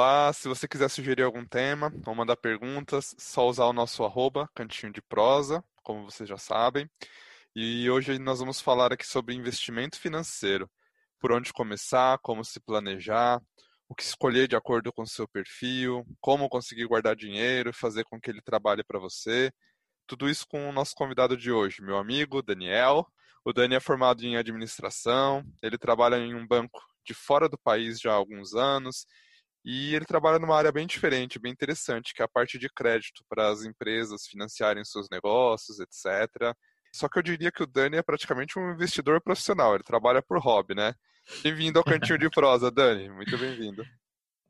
Olá, se você quiser sugerir algum tema ou mandar perguntas, só usar o nosso arroba, cantinho de prosa, como vocês já sabem. E hoje nós vamos falar aqui sobre investimento financeiro. Por onde começar, como se planejar, o que escolher de acordo com o seu perfil, como conseguir guardar dinheiro, fazer com que ele trabalhe para você. Tudo isso com o nosso convidado de hoje, meu amigo Daniel. O Dani é formado em administração, ele trabalha em um banco de fora do país já há alguns anos e ele trabalha numa área bem diferente, bem interessante, que é a parte de crédito para as empresas financiarem seus negócios, etc. Só que eu diria que o Dani é praticamente um investidor profissional, ele trabalha por hobby, né? Bem-vindo ao Cantinho de Prosa, Dani, muito bem-vindo.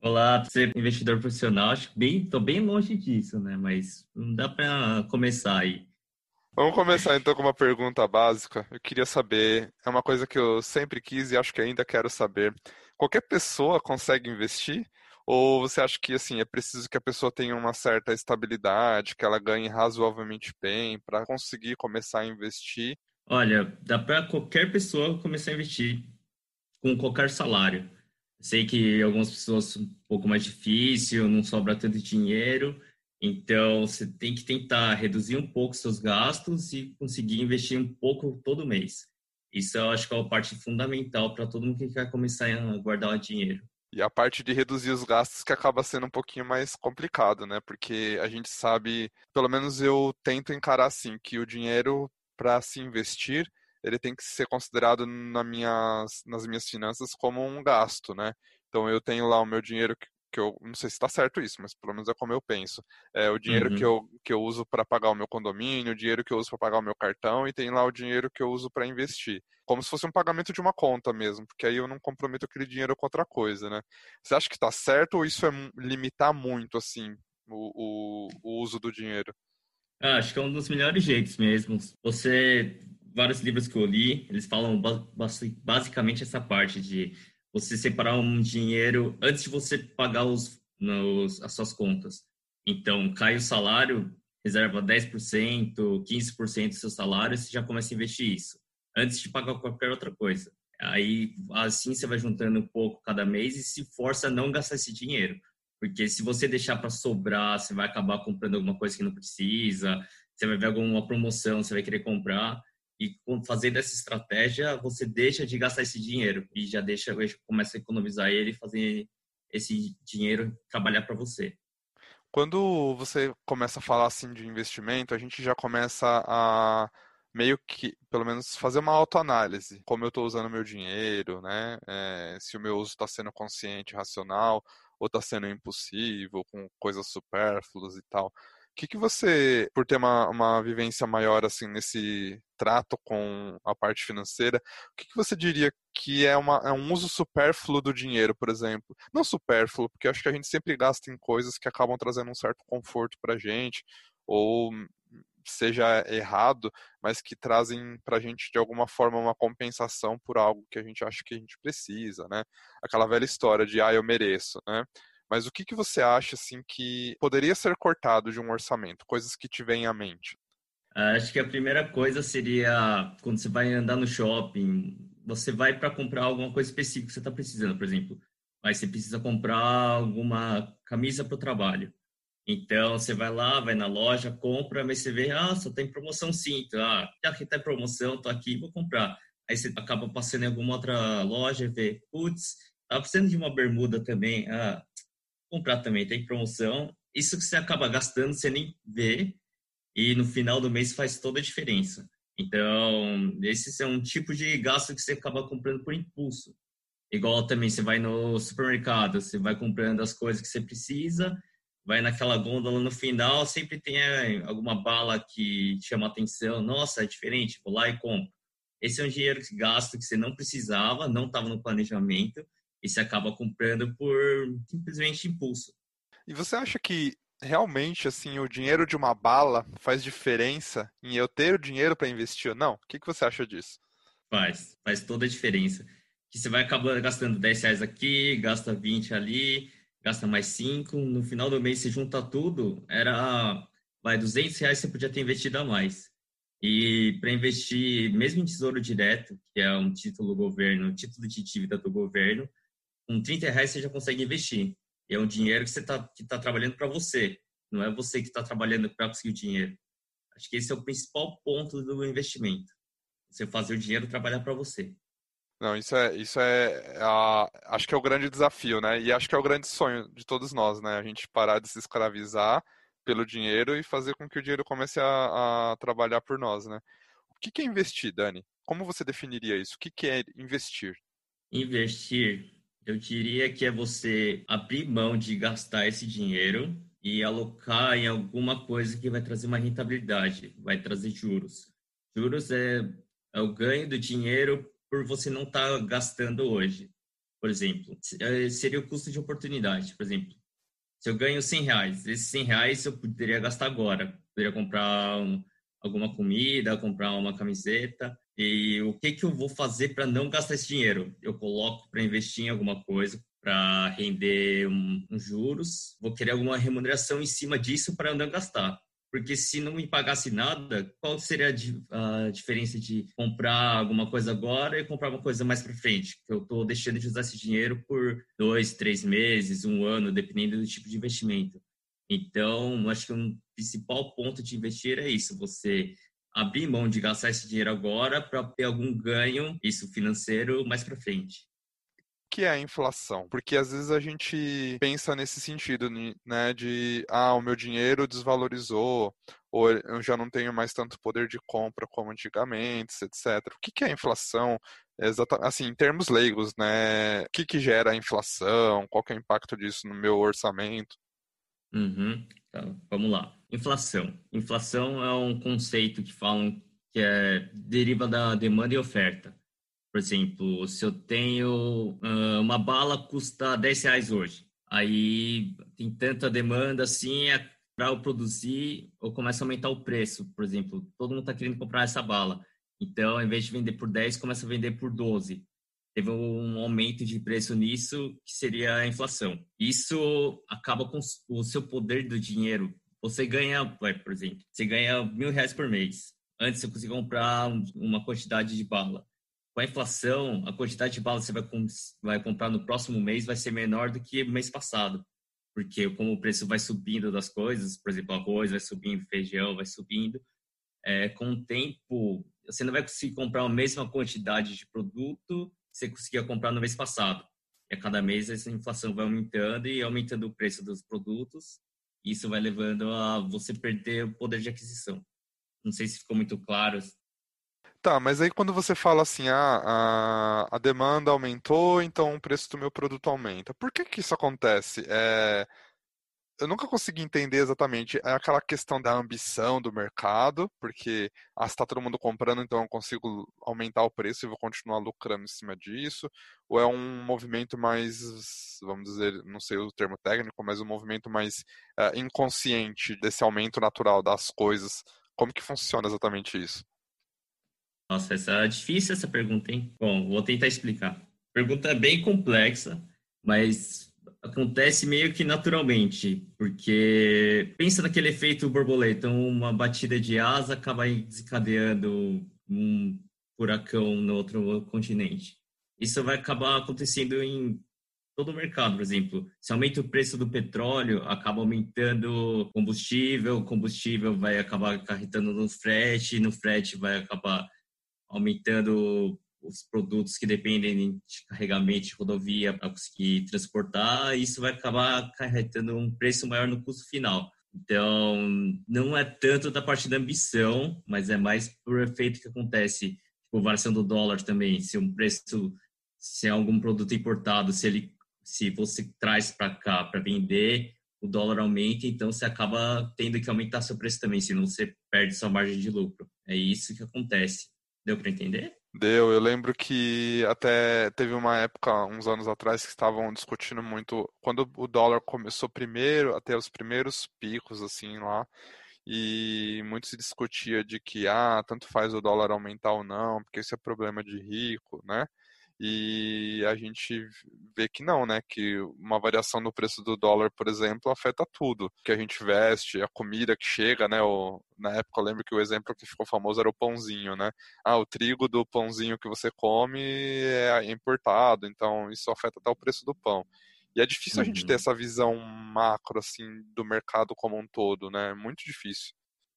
Olá, ser investidor profissional, acho que bem, tô bem longe disso, né? Mas não dá para começar aí. Vamos começar então com uma pergunta básica. Eu queria saber, é uma coisa que eu sempre quis e acho que ainda quero saber. Qualquer pessoa consegue investir? Ou você acha que assim é preciso que a pessoa tenha uma certa estabilidade, que ela ganhe razoavelmente bem para conseguir começar a investir? Olha, dá para qualquer pessoa começar a investir com qualquer salário. Sei que algumas pessoas um pouco mais difícil, não sobra tanto dinheiro, então você tem que tentar reduzir um pouco seus gastos e conseguir investir um pouco todo mês. Isso eu acho que é a parte fundamental para todo mundo que quer começar a guardar dinheiro. E a parte de reduzir os gastos que acaba sendo um pouquinho mais complicado, né? Porque a gente sabe, pelo menos eu tento encarar assim, que o dinheiro para se investir, ele tem que ser considerado na minhas, nas minhas finanças como um gasto, né? Então eu tenho lá o meu dinheiro que, eu não sei se está certo isso, mas pelo menos é como eu penso. É o dinheiro uhum. que, eu, que eu uso para pagar o meu condomínio, o dinheiro que eu uso para pagar o meu cartão e tem lá o dinheiro que eu uso para investir como se fosse um pagamento de uma conta mesmo, porque aí eu não comprometo aquele dinheiro com outra coisa, né? Você acha que está certo ou isso é limitar muito, assim, o, o, o uso do dinheiro? Ah, acho que é um dos melhores jeitos mesmo. Você, vários livros que eu li, eles falam basicamente essa parte de você separar um dinheiro antes de você pagar os, nos, as suas contas. Então, cai o salário, reserva 10%, 15% do seu salário, você já começa a investir isso antes de pagar qualquer outra coisa. Aí, assim, você vai juntando um pouco cada mês e se força a não gastar esse dinheiro. Porque se você deixar para sobrar, você vai acabar comprando alguma coisa que não precisa, você vai ver alguma promoção, você vai querer comprar. E fazer dessa estratégia, você deixa de gastar esse dinheiro e já deixa, começa a economizar ele e fazer esse dinheiro trabalhar para você. Quando você começa a falar assim de investimento, a gente já começa a meio que, pelo menos, fazer uma autoanálise. Como eu estou usando meu dinheiro, né? É, se o meu uso está sendo consciente, racional, ou está sendo impulsivo, com coisas supérfluas e tal. O que, que você, por ter uma, uma vivência maior assim nesse trato com a parte financeira, o que, que você diria que é, uma, é um uso supérfluo do dinheiro, por exemplo? Não supérfluo, porque acho que a gente sempre gasta em coisas que acabam trazendo um certo conforto para gente, ou seja errado, mas que trazem para a gente de alguma forma uma compensação por algo que a gente acha que a gente precisa, né? Aquela velha história de ah, eu mereço, né? Mas o que, que você acha assim que poderia ser cortado de um orçamento? Coisas que te vêm à mente? Ah, acho que a primeira coisa seria quando você vai andar no shopping, você vai para comprar alguma coisa específica que você está precisando, por exemplo, mas você precisa comprar alguma camisa para o trabalho. Então, você vai lá, vai na loja, compra, mas você vê, ah, só tem promoção sim. Então, ah, já que tá em promoção, tô aqui, vou comprar. Aí você acaba passando em alguma outra loja e vê, putz, tá precisando de uma bermuda também. Ah, comprar também, tem promoção. Isso que você acaba gastando, você nem vê. E no final do mês faz toda a diferença. Então, esse é um tipo de gasto que você acaba comprando por impulso. Igual também você vai no supermercado, você vai comprando as coisas que você precisa vai naquela gôndola no final, sempre tem é, alguma bala que chama atenção. Nossa, é diferente, vou lá e compro. esse é um dinheiro que gasto que você não precisava, não estava no planejamento, e você acaba comprando por simplesmente impulso. E você acha que realmente assim o dinheiro de uma bala faz diferença em eu ter o dinheiro para investir ou não? O que, que você acha disso? Faz, faz toda a diferença. Que você vai acabar gastando 10 reais aqui, gasta 20 ali, gasta mais 5, no final do mês você junta tudo, era vai 200 reais você podia ter investido a mais. E para investir, mesmo em tesouro direto, que é um título do governo, um título de dívida do governo, com 30 reais você já consegue investir. É um dinheiro que você está tá trabalhando para você, não é você que está trabalhando para conseguir o dinheiro. Acho que esse é o principal ponto do investimento. Você fazer o dinheiro trabalhar para você. Não, isso é, isso é, a, acho que é o grande desafio, né? E acho que é o grande sonho de todos nós, né? A gente parar de se escravizar pelo dinheiro e fazer com que o dinheiro comece a, a trabalhar por nós, né? O que, que é investir, Dani? Como você definiria isso? O que, que é investir? Investir, eu diria que é você abrir mão de gastar esse dinheiro e alocar em alguma coisa que vai trazer uma rentabilidade, vai trazer juros. Juros é, é o ganho do dinheiro por você não estar tá gastando hoje. Por exemplo, eh, seria o custo de oportunidade. Por exemplo, se eu ganho 100 reais, esses 100 reais eu poderia gastar agora. Poderia comprar um, alguma comida, comprar uma camiseta. E o que, que eu vou fazer para não gastar esse dinheiro? Eu coloco para investir em alguma coisa, para render um, um juros. Vou querer alguma remuneração em cima disso para não gastar. Porque se não me pagasse nada, qual seria a, diferença de comprar alguma coisa agora e comprar uma coisa mais para frente? Que eu estou deixando de usar esse dinheiro por dois, três meses, um ano, dependendo do tipo de investimento. Então, acho que um principal ponto de investir é isso: você abrir mão de gastar esse dinheiro agora para ter algum ganho, isso financeiro, mais para frente que é a inflação? Porque às vezes a gente pensa nesse sentido, né, de ah, o meu dinheiro desvalorizou, ou eu já não tenho mais tanto poder de compra como antigamente, etc. O que, que é a inflação? Exatamente, assim, em termos leigos, né? O que, que gera a inflação? Qual que é o impacto disso no meu orçamento? Uhum. Então, vamos lá. Inflação. Inflação é um conceito que falam que é, deriva da demanda e oferta. Por exemplo, se eu tenho uh, uma bala custa 10 reais hoje, aí tem tanta demanda assim, é para eu produzir, eu começo a aumentar o preço. Por exemplo, todo mundo está querendo comprar essa bala. Então, ao invés de vender por 10, começa a vender por 12. Teve um aumento de preço nisso, que seria a inflação. Isso acaba com o seu poder do dinheiro. Você ganha, por exemplo, você ganha mil reais por mês. Antes você conseguia comprar uma quantidade de bala com a inflação, a quantidade de balas que você vai, comprar no próximo mês vai ser menor do que o mês passado. Porque como o preço vai subindo das coisas, por exemplo, arroz vai subindo, feijão vai subindo, é, com o tempo, você não vai conseguir comprar a mesma quantidade de produto você conseguia comprar no mês passado. E a cada mês essa inflação vai aumentando e aumentando o preço dos produtos. Isso vai levando a você perder o poder de aquisição. Não sei se ficou muito claro Tá, mas aí quando você fala assim, ah, a, a demanda aumentou, então o preço do meu produto aumenta. Por que que isso acontece? É, eu nunca consegui entender exatamente. É aquela questão da ambição do mercado, porque ah, está todo mundo comprando, então eu consigo aumentar o preço e vou continuar lucrando em cima disso. Ou é um movimento mais, vamos dizer, não sei o termo técnico, mas um movimento mais uh, inconsciente desse aumento natural das coisas. Como que funciona exatamente isso? Nossa, essa é difícil essa pergunta, hein? Bom, vou tentar explicar. Pergunta bem complexa, mas acontece meio que naturalmente, porque pensa naquele efeito borboleta, uma batida de asa acaba desencadeando um furacão no outro continente. Isso vai acabar acontecendo em todo o mercado, por exemplo. Se aumenta o preço do petróleo, acaba aumentando combustível, combustível vai acabar acarretando no frete, no frete vai acabar aumentando os produtos que dependem de carregamento de rodovia para conseguir transportar, isso vai acabar acarretando um preço maior no custo final. Então, não é tanto da parte da ambição, mas é mais por efeito que acontece, tipo, variação do dólar também. Se um preço, se é algum produto importado, se ele, se você traz para cá para vender, o dólar aumenta, então você acaba tendo que aumentar seu preço também, senão você perde sua margem de lucro. É isso que acontece. Deu para entender? Deu, eu lembro que até teve uma época, uns anos atrás, que estavam discutindo muito, quando o dólar começou primeiro, até os primeiros picos, assim, lá, e muito se discutia de que, ah, tanto faz o dólar aumentar ou não, porque isso é problema de rico, né? E a gente vê que não, né? Que uma variação no preço do dólar, por exemplo, afeta tudo. Que a gente veste, a comida que chega, né? O, na época eu lembro que o exemplo que ficou famoso era o pãozinho, né? Ah, o trigo do pãozinho que você come é importado, então isso afeta até o preço do pão. E é difícil uhum. a gente ter uhum. essa visão macro, assim, do mercado como um todo, né? Muito difícil.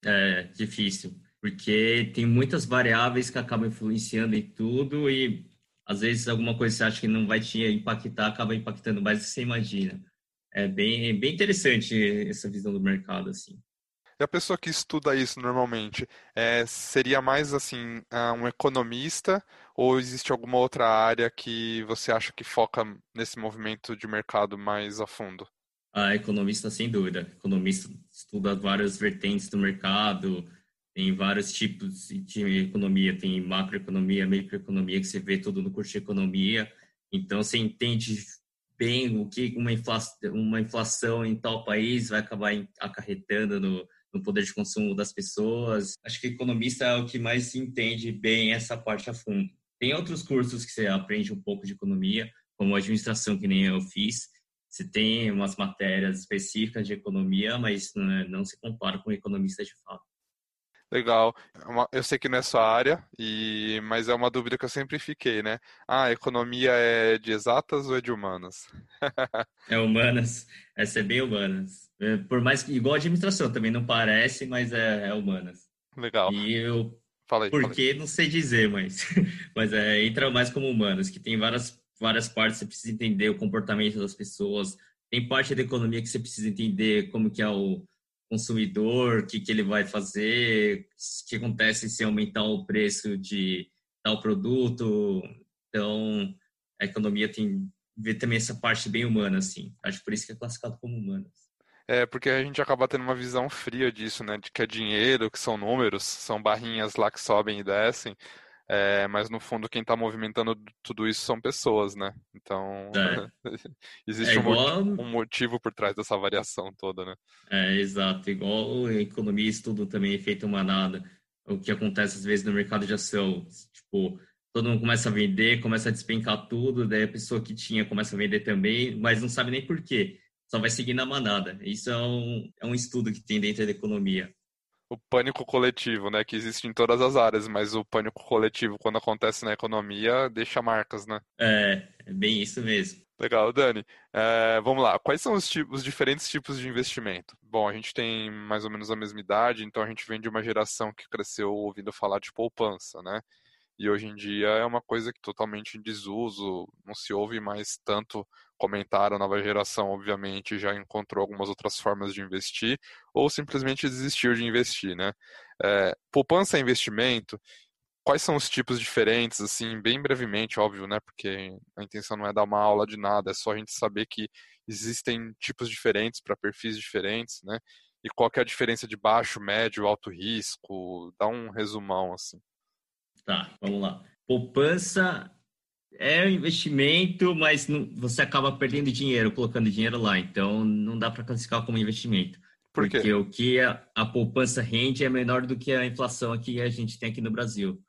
É, difícil. Porque tem muitas variáveis que acabam influenciando em tudo e às vezes alguma coisa que você acha que não vai te impactar, acaba impactando mais do que você imagina. É bem, bem interessante essa visão do mercado, assim. E a pessoa que estuda isso normalmente, é, seria mais assim, ah, um economista ou existe alguma outra área que você acha que foca nesse movimento de mercado mais a fundo? A economista, sem dúvida. Economista estuda várias vertentes do mercado, tem vários tipos de economia, tem macroeconomia, microeconomia, que você vê tudo no curso de economia. Então, você entende bem o que uma inflação, uma inflação em tal país vai acabar acarretando no, no poder de consumo das pessoas. Acho que economista é o que mais entende bem essa parte a fundo. Tem outros cursos que você aprende um pouco de economia, como administração, que nem eu fiz. Você tem umas matérias específicas de economia, mas não, é, não se compara com economista de fato. Legal. É eu sei que não é sua área, e... mas é uma dúvida que eu sempre fiquei, né? Ah, economia é de exatas ou é de humanas? é humanas. Essa é bem humanas. É, por mais que, igual a administração, também não parece, mas é, é humanas. Legal. E eu, falei, porque não sei dizer, mas, mas é, entra mais como humanas, que tem várias, várias partes, você precisa entender o comportamento das pessoas, tem parte da economia que você precisa entender como que é o consumidor, o que, que ele vai fazer, o que acontece se aumentar o preço de tal produto. Então, a economia tem ver também essa parte bem humana, assim. Acho por isso que é classificado como humana. É, porque a gente acaba tendo uma visão fria disso, né? De que é dinheiro, que são números, são barrinhas lá que sobem e descem. É, mas no fundo quem está movimentando tudo isso são pessoas, né? Então é. existe é igual... um, motivo por trás dessa variação toda, né? É, exato. Igual economia e estudo também efeito manada. O que acontece às vezes no mercado de ação. Tipo, todo mundo começa a vender, começa a despencar tudo, daí a pessoa que tinha começa a vender também, mas não sabe nem por quê. Só vai seguir na manada. Isso é um, é um estudo que tem dentro da economia o pânico coletivo, né, que existe em todas as áreas, mas o pânico coletivo, quando acontece na economia, deixa marcas, né? É, é bem isso mesmo. Legal, Dani. É, vamos lá. Quais são os, tipos, os diferentes tipos de investimento? Bom, a gente tem mais ou menos a mesma idade, então a gente vem de uma geração que cresceu ouvindo falar de poupança, né? E hoje em dia é uma coisa que totalmente em desuso, não se ouve mais tanto comentário. A nova geração, obviamente, já encontrou algumas outras formas de investir ou simplesmente desistiu de investir, né? É, poupança é investimento. Quais são os tipos diferentes, assim, bem brevemente, óbvio, né? Porque a intenção não é dar uma aula de nada, é só a gente saber que existem tipos diferentes para perfis diferentes, né? E qual é a diferença de baixo, médio, alto risco? Dá um resumão, assim. Tá, vamos lá. Poupança é um investimento, mas não, você acaba perdendo dinheiro colocando dinheiro lá. Então, não dá para classificar como investimento. Por porque o que a, a, poupança rende é menor do que a inflação que a gente tem aqui no Brasil.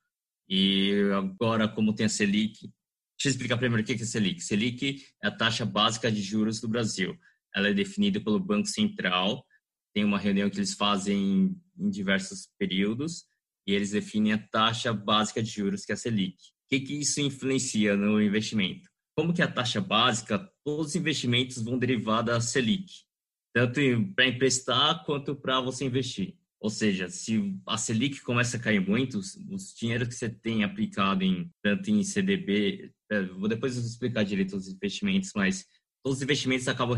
E agora, como tem a Selic, deixa eu explicar primeiro o que é a Selic. Selic é a taxa básica de juros do Brasil. Ela é definida pelo Banco Central. Tem uma reunião que eles fazem em diversos períodos e eles definem a taxa básica de juros, que é a Selic. O que, que isso influencia no investimento? Como que a taxa básica, todos os investimentos vão derivar da Selic, tanto para emprestar quanto para você investir. Ou seja, se a Selic começa a cair muito, os dinheiros que você tem aplicado em tanto em CDB, é, vou depois explicar direito os investimentos, mas todos os investimentos acabam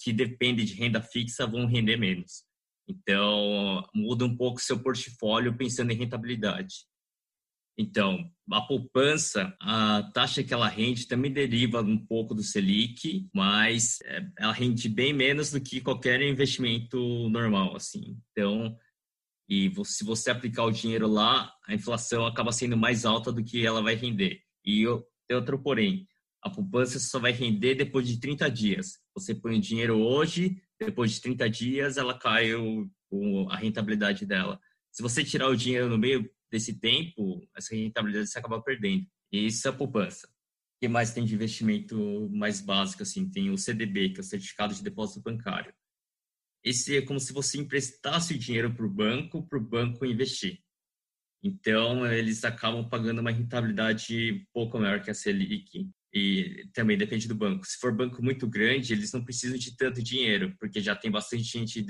que dependem de renda fixa vão render menos. Então, muda um pouco seu portfólio pensando em rentabilidade. Então, a poupança, a taxa que ela rende também deriva um pouco do Selic, mas é, ela rende bem menos do que qualquer investimento normal, assim. Então, E se você aplicar o dinheiro lá, a inflação acaba sendo mais alta do que ela vai render. E tem outro porém, a poupança só vai render depois de 30 dias. Você põe o dinheiro hoje, depois de 30 dias ela cai o, a rentabilidade dela. Se você tirar o dinheiro no meio desse tempo, essa rentabilidade você acaba perdendo. E isso é a poupança. O que mais tem de investimento mais básico? Assim, tem o CDB, que é o Certificado de Depósito Bancário esse é como se você emprestasse o dinheiro para o banco, para o banco investir. Então, eles acabam pagando uma rentabilidade pouco maior que a Selic. E também depende do banco. Se for banco muito grande, eles não precisam de tanto dinheiro, porque já tem bastante gente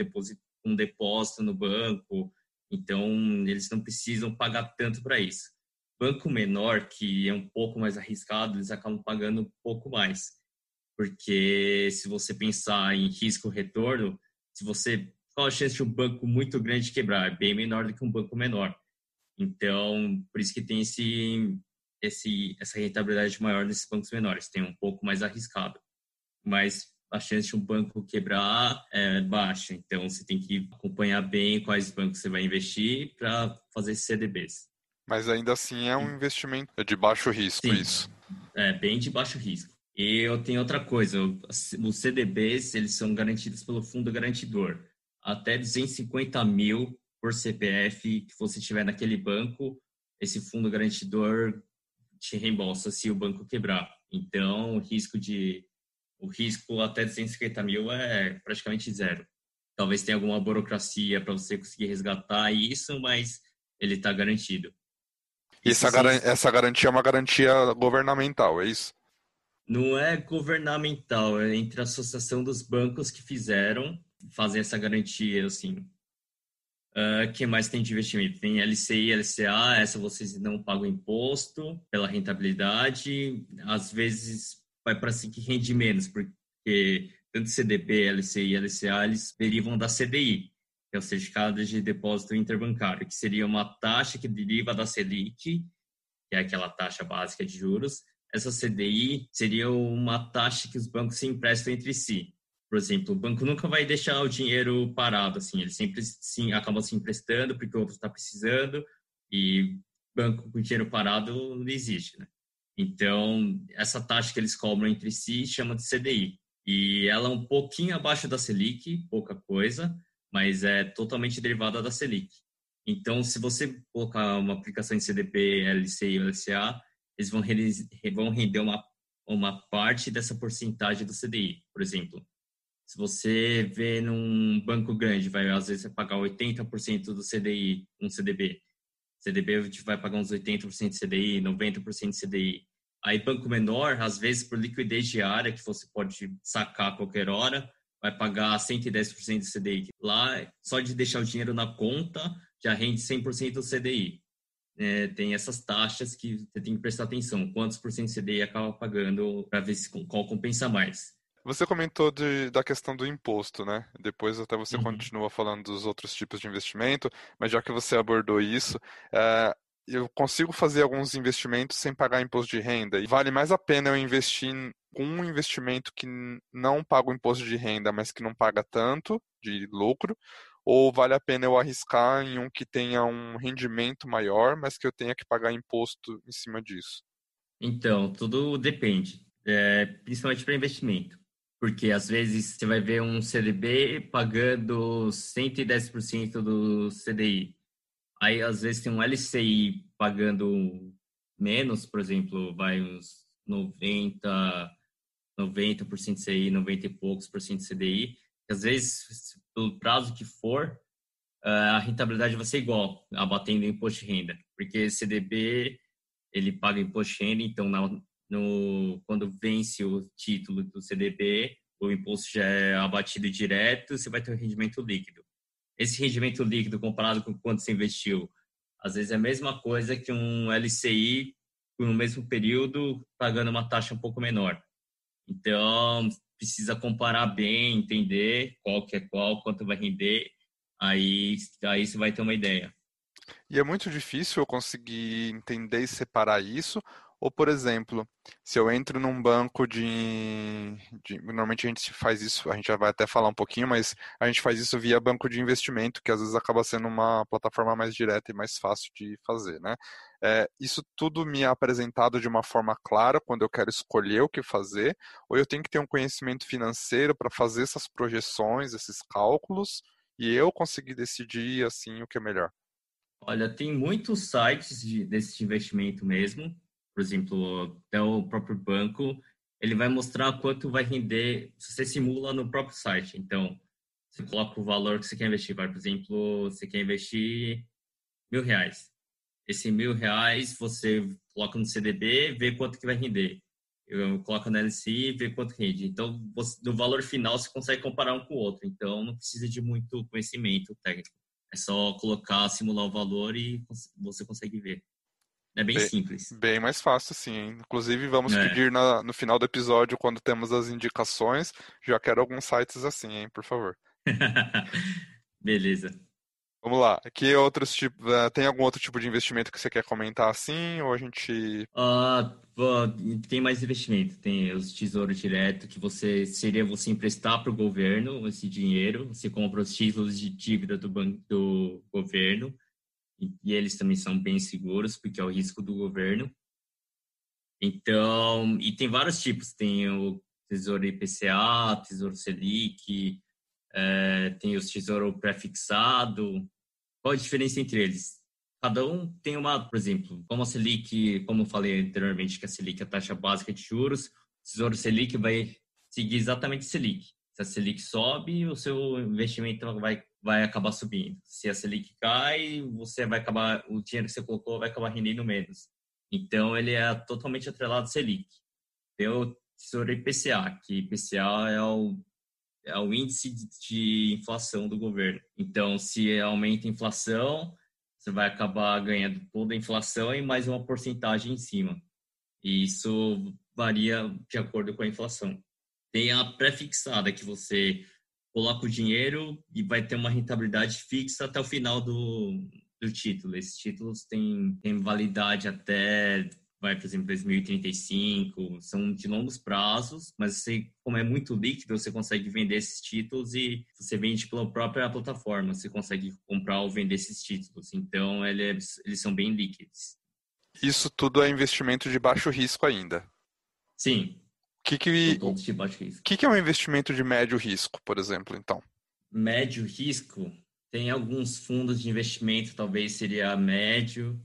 com depósito no banco. Então, eles não precisam pagar tanto para isso. Banco menor, que é um pouco mais arriscado, eles acabam pagando um pouco mais. Porque se você pensar em risco-retorno, se você qual a chance de um banco muito grande quebrar? É bem menor do que um banco menor. Então, por isso que tem esse, esse, essa rentabilidade maior nesses bancos menores, tem um pouco mais arriscado. Mas a chance de um banco quebrar é baixa, então você tem que acompanhar bem quais bancos você vai investir para fazer CDBs. Mas ainda assim é um investimento de baixo risco, Sim, isso. É, bem de baixo risco. E eu tenho outra coisa, os CDBs, eles são garantidos pelo fundo garantidor. Até 250 mil por CPF que você tiver naquele banco, esse fundo garantidor te reembolsa se o banco quebrar. Então, o risco de o risco até 250 mil é praticamente zero. Talvez tenha alguma burocracia para você conseguir resgatar isso, mas ele está garantido. E essa, essa garantia é uma garantia governamental, é isso? não é governamental, é entre a associação dos bancos que fizeram, fazem essa garantia, assim. Uh, que mais tem de investimento? Tem LCI, LCA, essa vocês não pagam imposto pela rentabilidade, às vezes vai para assim que rende menos, porque tanto CDB, LCI e LCA, eles derivam da CDI, que é o Certificado de Depósito Interbancário, que seria uma taxa que deriva da Selic, que é aquela taxa básica de juros, essa CDI seria uma taxa que os bancos se emprestam entre si. Por exemplo, o banco nunca vai deixar o dinheiro parado, assim, ele sempre sim, acaba se emprestando porque o outro está precisando e banco com dinheiro parado não existe, né? Então, essa taxa que eles cobram entre si chama de CDI. E ela é um pouquinho abaixo da Selic, pouca coisa, mas é totalmente derivada da Selic. Então, se você colocar uma aplicação de CDP, LCI ou LCA, eles vão, vão render uma, uma parte dessa porcentagem do CDI. Por exemplo, se você vê num banco grande, vai às vezes pagar 80% do CDI, um CDB. CDB vai pagar uns 80% de CDI, 90% de CDI. Aí banco menor, às vezes por liquidez diária, que você pode sacar a qualquer hora, vai pagar 110% de CDI. Lá, só de deixar o dinheiro na conta, já rende 100% do CDI é, tem essas taxas que você tem que prestar atenção. Quantos por cento de CDI acaba pagando para ver se, qual compensa mais. Você comentou de, da questão do imposto, né? Depois até você uhum. continua falando dos outros tipos de investimento, mas já que você abordou isso, é, eu consigo fazer alguns investimentos sem pagar imposto de renda. E vale mais a pena eu investir com um investimento que não paga o imposto de renda, mas que não paga tanto de lucro, ou vale a pena eu arriscar em um que tenha um rendimento maior, mas que eu tenha que pagar imposto em cima disso? Então, tudo depende, é, principalmente para investimento. Porque às vezes você vai ver um CDB pagando 110% do CDI. Aí às vezes tem um LCI pagando menos, por exemplo, vai uns 90, 90% CDI, 90 e poucos por cento CDI às vezes, pelo prazo que for, ah, a rentabilidade vai ser igual, abatendo o imposto de renda, porque CDB ele paga imposto de renda, então na, no, quando vence o título do CDB, o imposto já é abatido direto, você vai ter um rendimento líquido. Esse rendimento líquido comparado com quanto você investiu, às vezes é a mesma coisa que um LCI no mesmo período pagando uma taxa um pouco menor. Então, precisa comparar bem, entender qual que é qual, quanto vai render, aí, aí você vai ter uma ideia. E é muito difícil eu conseguir entender e separar isso, Ou, por exemplo, se eu entro num banco de, de, Normalmente a gente faz isso, a gente já vai até falar um pouquinho, mas a gente faz isso via banco de investimento, que às vezes acaba sendo uma plataforma mais direta e mais fácil de fazer, né? É, isso tudo me é apresentado de uma forma clara quando eu quero escolher o que fazer, ou eu tenho que ter um conhecimento financeiro para fazer essas projeções, esses cálculos, e eu conseguir decidir assim o que é melhor. Olha, tem muitos sites de, desse investimento mesmo. Por exemplo, até o próprio banco, ele vai mostrar quanto vai render se você simula no próprio site. Então, você coloca o valor que você quer investir. Por exemplo, você quer investir mil reais. Esse mil reais você coloca no CDB, vê quanto que vai render. Eu coloco na LCI, vê quanto rende. Então, você, no valor final, você consegue comparar um com o outro. Então, não precisa de muito conhecimento técnico. É só colocar, simular o valor e você consegue ver. É bem, bem simples. Bem mais fácil, sim. Inclusive, vamos é. pedir na, no final do episódio, quando temos as indicações, já quero alguns sites assim, hein, por favor. Beleza. Vamos lá. Que outros tipos? Eh, tem algum outro tipo de investimento que você quer comentar assim? Ou a gente. Uh, tem mais investimento. Tem os tesouros direto, que você seria você emprestar para o governo esse dinheiro. Você compra os títulos de dívida do, banco, do governo. E, e eles também são bem seguros, porque é o risco do governo. Então, e tem vários tipos. Tem o Tesouro IPCA, Tesouro Selic, é, tem os tesouro pré-fixado. Qual a diferença entre eles? Cada um tem uma, por exemplo, como a Selic, como eu falei anteriormente, que a Selic é a taxa básica de juros, o Tesouro Selic vai seguir exatamente Selic. Se a Selic sobe, o seu investimento vai, vai acabar subindo. Se a Selic cai, você vai acabar, o dinheiro que você colocou vai acabar rendendo menos. Então, ele é totalmente atrelado à Selic. O Tesouro IPCA, que IPCA é o é o índice de inflação do governo. Então, se aumenta a inflação, você vai acabar ganhando toda a inflação e mais uma porcentagem em cima. E isso varia de acordo com a inflação. Tem a pré-fixada, que você coloca o dinheiro e vai ter uma rentabilidade fixa até o final do, do título. Esses títulos têm, têm validade até vai, por exemplo, 2035, são de longos prazos, mas você, como é muito líquido, você consegue vender esses títulos e você vende pela própria plataforma, você consegue comprar ou vender esses títulos. Então, eles, eles são bem líquidos. Isso tudo é investimento de baixo risco ainda? Sim. O que, que, o que, que é um investimento de médio risco, por exemplo, então? Médio risco? Tem alguns fundos de investimento, talvez seria médio,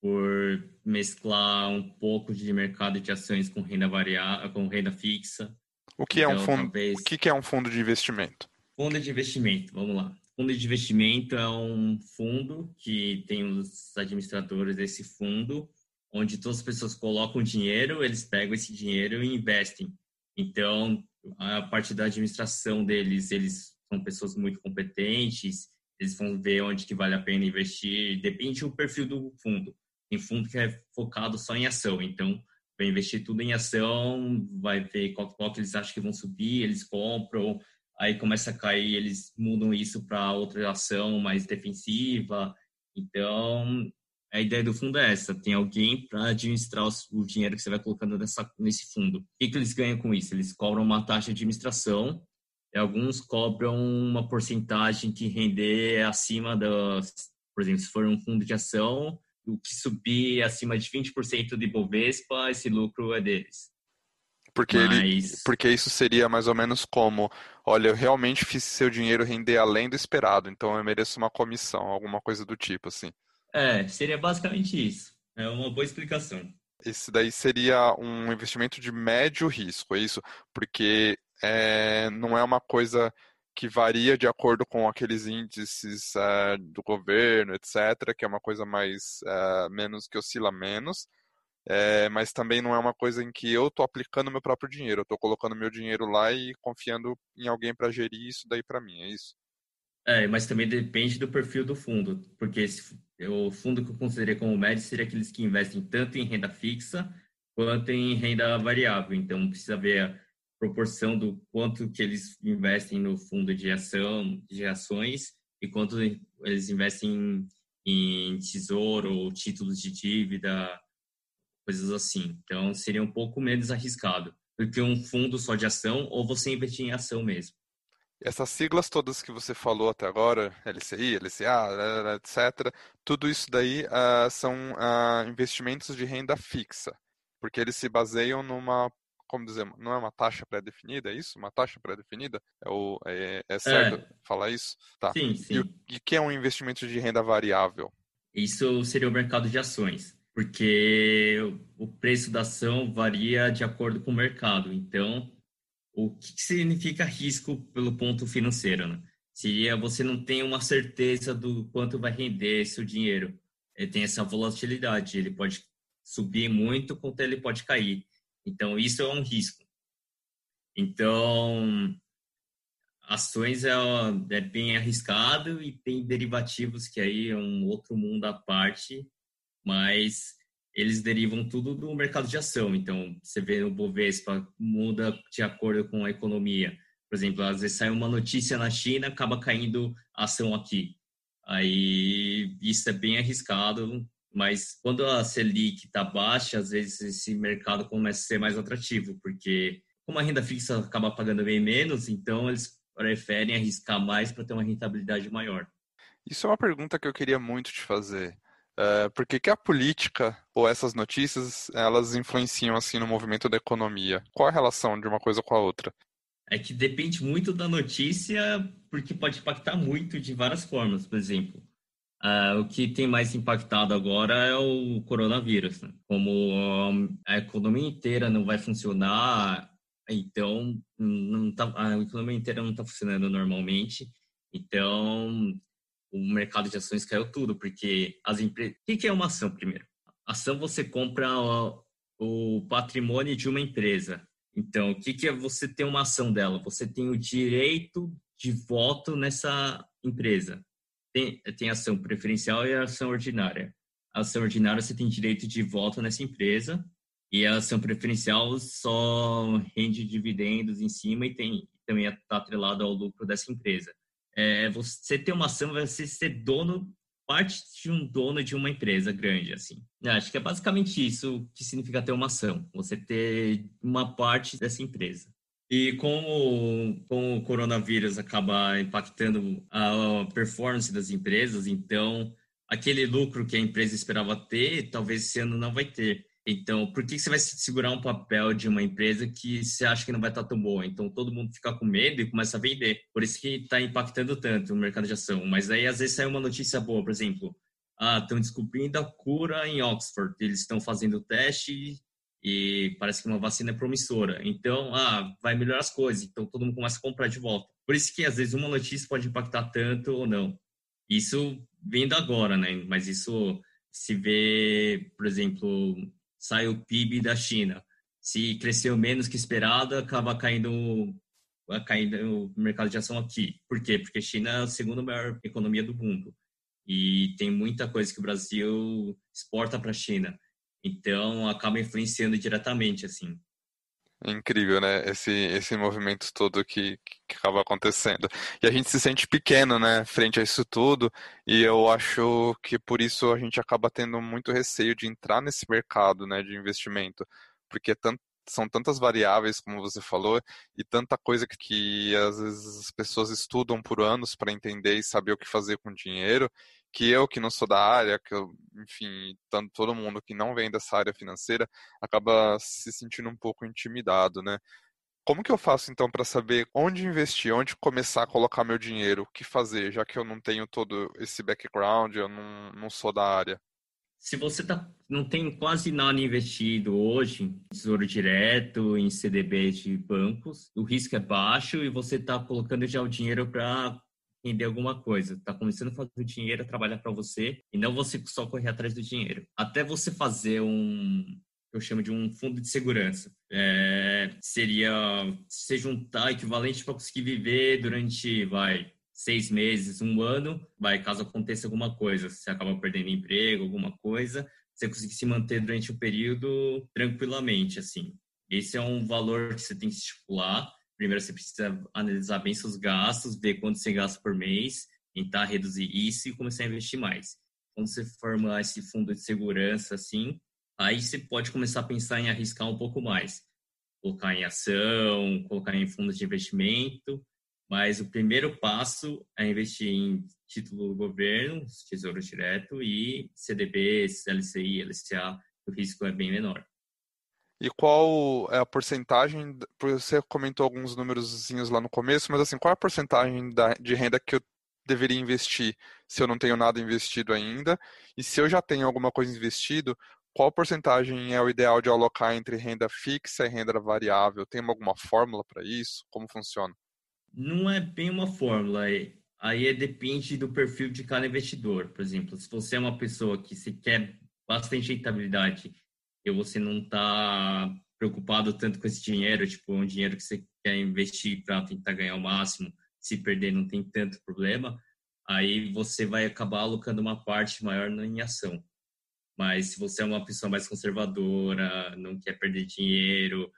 por mesclar um pouco de mercado de ações com renda variável, com renda fixa. O que então, é um então, fundo? Talvez... O que é um fundo de investimento? Fundo de investimento, vamos lá. Fundo de investimento é um fundo que tem os administradores desse fundo, onde todas as pessoas colocam dinheiro, eles pegam esse dinheiro e investem. Então, a parte da administração deles, eles são pessoas muito competentes, eles vão ver onde que vale a pena investir, depende do perfil do fundo. Tem fundo que é focado só em ação, então vai investir tudo em ação, vai ver qual, qual que eles acham que vão subir, eles compram, aí começa a cair, eles mudam isso para outra ação mais defensiva. Então, a ideia do fundo é essa: tem alguém para administrar o dinheiro que você vai colocando nessa, nesse fundo. O que, que eles ganham com isso? Eles cobram uma taxa de administração, e alguns cobram uma porcentagem que render acima das. Por exemplo, se for um fundo de ação, o que subir acima de 20% de Bovespa, esse lucro é deles. Porque, Mas... ele, porque isso seria mais ou menos como, olha, eu realmente fiz seu dinheiro render além do esperado, então eu mereço uma comissão, alguma coisa do tipo, assim. É, seria basicamente isso. É uma boa explicação. Esse daí seria um investimento de médio risco, é isso? Porque é, não é uma coisa que varia de acordo com aqueles índices uh, do governo, etc., que é uma coisa mais uh, menos que oscila menos, é, mas também não é uma coisa em que eu estou aplicando meu próprio dinheiro, eu estou colocando meu dinheiro lá e confiando em alguém para gerir isso daí para mim, é isso? É, mas também depende do perfil do fundo, porque esse, o fundo que eu considerei como médio seria aqueles que investem tanto em renda fixa quanto em renda variável, então precisa ver proporção do quanto que eles investem no fundo de ação, de ações e quanto eles investem em, em tesouro ou títulos de dívida, coisas assim. Então, seria um pouco menos arriscado do que um fundo só de ação ou você investir em ação mesmo. Essas siglas todas que você falou até agora, LCI, LCA, etc., tudo isso daí uh, são uh, investimentos de renda fixa, porque eles se baseiam numa, como dizer, não é uma taxa pré-definida, é isso? Uma taxa pré-definida? É, o, é, é certo é. falar isso? Tá. Sim, sim. E o que é um investimento de renda variável? Isso seria o mercado de ações, porque o preço da ação varia de acordo com o mercado. Então, o que significa risco pelo ponto financeiro? Né? Seria você não tem uma certeza do quanto vai render seu dinheiro. Ele tem essa volatilidade, ele pode subir muito, quanto ele pode cair. Então, isso é um risco. Então, ações é, é bem arriscado e tem derivativos que aí é um outro mundo à parte, mas eles derivam tudo do mercado de ação. Então, você vê o Bovespa muda de acordo com a economia. Por exemplo, às vezes sai uma notícia na China, acaba caindo a ação aqui. Aí, isso é bem arriscado, mas quando a Selic está baixa, às vezes esse mercado começa a ser mais atrativo, porque como a renda fixa acaba pagando bem menos, então eles preferem arriscar mais para ter uma rentabilidade maior. Isso é uma pergunta que eu queria muito te fazer. Uh, por que, que a política ou essas notícias elas influenciam assim no movimento da economia? Qual a relação de uma coisa com a outra? É que depende muito da notícia, porque pode impactar muito de várias formas. Por exemplo, uh, o que tem mais impactado agora é o coronavírus. Né? Como a economia inteira não vai funcionar, então tá, a economia inteira não está funcionando normalmente. Então, o mercado de ações caiu tudo, porque as empresas. O que é uma ação, primeiro? Ação você compra o, patrimônio de uma empresa. Então, o que é você ter uma ação dela? Você tem o direito de voto nessa empresa. Tem, tem ação preferencial e ação ordinária. A ação ordinária você tem direito de voto nessa empresa e a ação preferencial só rende dividendos em cima e tem também está atrelado ao lucro dessa empresa é, você ter uma ação, você ser dono, parte de um dono de uma empresa grande, assim. Acho que é basicamente isso que significa ter uma ação, você ter uma parte dessa empresa. E como, como o coronavírus acaba impactando a performance das empresas, então aquele lucro que a empresa esperava ter, talvez esse ano não vai ter. Então, por que você vai segurar um papel de uma empresa que você acha que não vai estar tão boa? Então, todo mundo fica com medo e começa a vender. Por isso que está impactando tanto o mercado de ação. Mas aí, às vezes, sai uma notícia boa, por exemplo, ah, estão descobrindo a cura em Oxford. Eles estão fazendo o teste e parece que uma vacina é promissora. Então, ah, vai melhorar as coisas. Então, todo mundo começa a comprar de volta. Por isso que, às vezes, uma notícia pode impactar tanto ou não. Isso vindo agora, né? Mas isso se vê, por exemplo, sai o PIB da China. Se cresceu menos que esperado, acaba caindo caindo o mercado de ação aqui. Por quê? Porque a China é a segunda maior economia do mundo e tem muita coisa que o Brasil exporta para a China. Então acaba influenciando diretamente assim. É incrível, né? Esse, esse movimento todo que, que acaba acontecendo. E a gente se sente pequeno, né, frente a isso tudo, e eu acho que por isso a gente acaba tendo muito receio de entrar nesse mercado, né, de investimento, porque tanto, são tantas variáveis, como você falou, e tanta coisa que, que às vezes as pessoas estudam por anos para entender e saber o que fazer com o dinheiro, que eu que não sou da área, que eu, enfim, tanto todo mundo que não vem dessa área financeira acaba se sentindo um pouco intimidado, né? Como que eu faço então para saber onde investir, onde começar a colocar meu dinheiro, o que fazer, já que eu não tenho todo esse background, eu não, não sou da área? Se você tá, não tem quase nada investido hoje em tesouro direto, em CDB de bancos, o risco é baixo e você está colocando já o dinheiro para render alguma coisa. Está começando a fazer dinheiro trabalhar para você e não você só correr atrás do dinheiro. Até você fazer um, eu chamo de um fundo de segurança. É, seria se juntar equivalente para conseguir viver durante, vai, seis meses, um ano, vai, caso aconteça alguma coisa, você acaba perdendo emprego, alguma coisa, você conseguir se manter durante o período tranquilamente, assim. Esse é um valor que você tem que estipular primeiro você precisa analisar bem seus gastos, ver quanto você gasta por mês, tentar reduzir isso e começar a investir mais. Quando você formar esse fundo de segurança, assim, aí você pode começar a pensar em arriscar um pouco mais. Colocar em ação, colocar em fundos de investimento, mas o primeiro passo é investir em título do governo, tesouro direto e CDBs, LCI, LCA, o risco é bem menor. E qual é a porcentagem? Você comentou alguns números lá no começo, mas assim, qual é a porcentagem de renda que eu deveria investir se eu não tenho nada investido ainda? E se eu já tenho alguma coisa investido, qual porcentagem é o ideal de alocar entre renda fixa e renda variável? Tem alguma fórmula para isso? Como funciona? Não é bem uma fórmula. Aí é, depende do perfil de cada investidor. Por exemplo, se você é uma pessoa que se quer bastante rentabilidade e você não está preocupado tanto com esse dinheiro, tipo, um dinheiro que você quer investir para tentar ganhar o máximo, se perder não tem tanto problema, aí você vai acabar alocando uma parte maior em ação. Mas se você é uma pessoa mais conservadora, não quer perder dinheiro,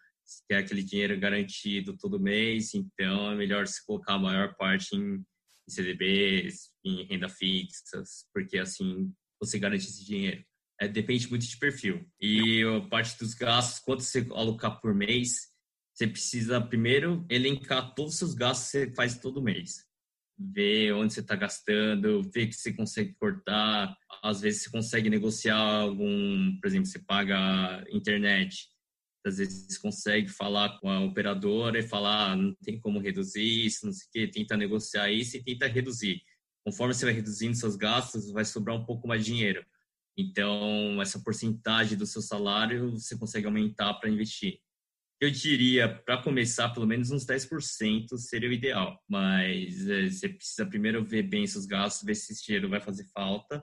quer aquele dinheiro garantido todo mês, então é melhor se colocar a maior parte em CDBs, em renda fixas, porque assim você garante esse dinheiro. É, depende muito de perfil. E a parte dos gastos, quanto você alocar por mês, você precisa primeiro elencar todos os seus gastos que você faz todo mês. Ver onde você está gastando, ver que você consegue cortar. Às vezes você consegue negociar algum, por exemplo, você paga internet. Às vezes você consegue falar com a operadora e falar, ah, não tem como reduzir isso, não sei o quê, tenta negociar isso e tenta reduzir. Conforme você vai reduzindo seus gastos, vai sobrar um pouco mais de dinheiro. Então, essa porcentagem do seu salário você consegue aumentar para investir. Eu diria, para começar, pelo menos uns 10% seria o ideal, mas é, você precisa primeiro ver bem seus gastos, ver se esse dinheiro vai fazer falta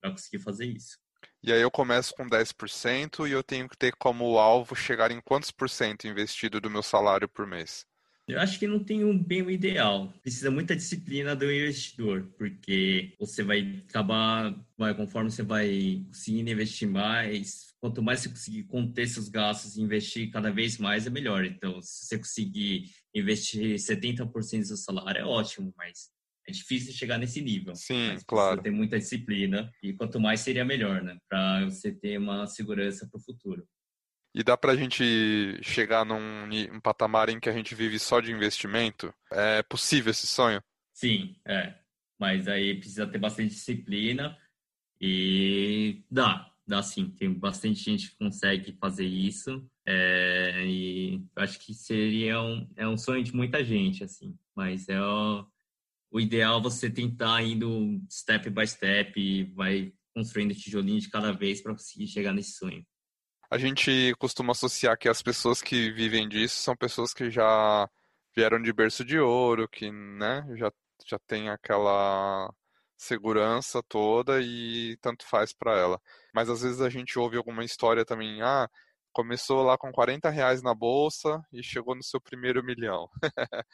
para conseguir fazer isso. E aí eu começo com 10% e eu tenho que ter como alvo chegar em quantos por cento investido do meu salário por mês? Eu acho que não tem um bem o ideal. Precisa muita disciplina do investidor, porque você vai acabar, vai, conforme você vai conseguindo investir mais, quanto mais você conseguir conter seus gastos e investir cada vez mais, é melhor. Então, se você conseguir investir 70% do seu salário, é ótimo, mas é difícil chegar nesse nível. Sim, mas claro. Ter muita disciplina e quanto mais seria melhor, né? Para você ter uma segurança para o futuro. E dá para a gente chegar num um patamar em que a gente vive só de investimento? É possível esse sonho? Sim, é. Mas aí precisa ter bastante disciplina e dá, dá sim. Tem bastante gente que consegue fazer isso. É, e acho que seria um, é um sonho de muita gente, assim. Mas é o, o ideal é você tentar indo step by step vai construindo tijolinho de cada vez para conseguir chegar nesse sonho a gente costuma associar que as pessoas que vivem disso são pessoas que já vieram de berço de ouro, que né, já, já tem aquela segurança toda e tanto faz para ela. Mas às vezes a gente ouve alguma história também, ah, começou lá com 40 reais na bolsa e chegou no seu primeiro milhão.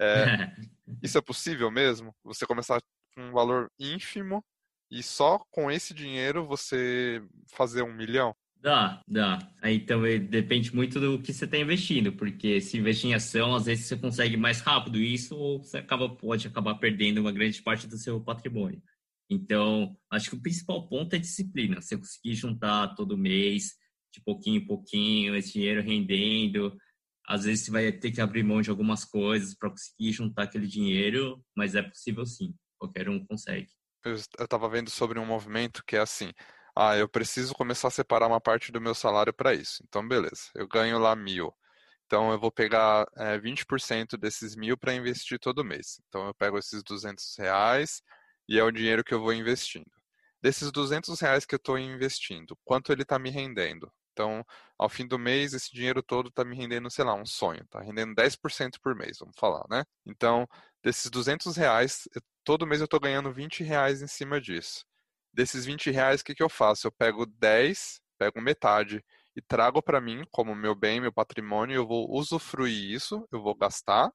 é, isso é possível mesmo? Você começar com um valor ínfimo e só com esse dinheiro você fazer um milhão? Dá, dá. Aí também depende muito do que você está investindo, porque se investir em ação, às vezes você consegue mais rápido isso, ou você acaba, pode acabar perdendo uma grande parte do seu patrimônio. Então, acho que o principal ponto é disciplina. Você conseguir juntar todo mês, de pouquinho em pouquinho, esse dinheiro rendendo. Às vezes você vai ter que abrir mão de algumas coisas para conseguir juntar aquele dinheiro, mas é possível sim. Qualquer um consegue. Eu estava vendo sobre um movimento que é assim: ah, eu preciso começar a separar uma parte do meu salário para isso. Então, beleza, eu ganho lá mil. Então, eu vou pegar é, 20% desses mil para investir todo mês. Então, eu pego esses 200 reais e é o dinheiro que eu vou investindo. Desses 200 reais que eu estou investindo, quanto ele está me rendendo? Então, ao fim do mês, esse dinheiro todo está me rendendo, sei lá, um sonho. Está rendendo 10% por mês, vamos falar, né? Então, desses 200 reais, todo mês eu estou ganhando 20 reais em cima disso desses 20 reais, o que, que eu faço? Eu pego 10, pego metade e trago para mim como meu bem, meu patrimônio, eu vou usufruir isso, eu vou gastar,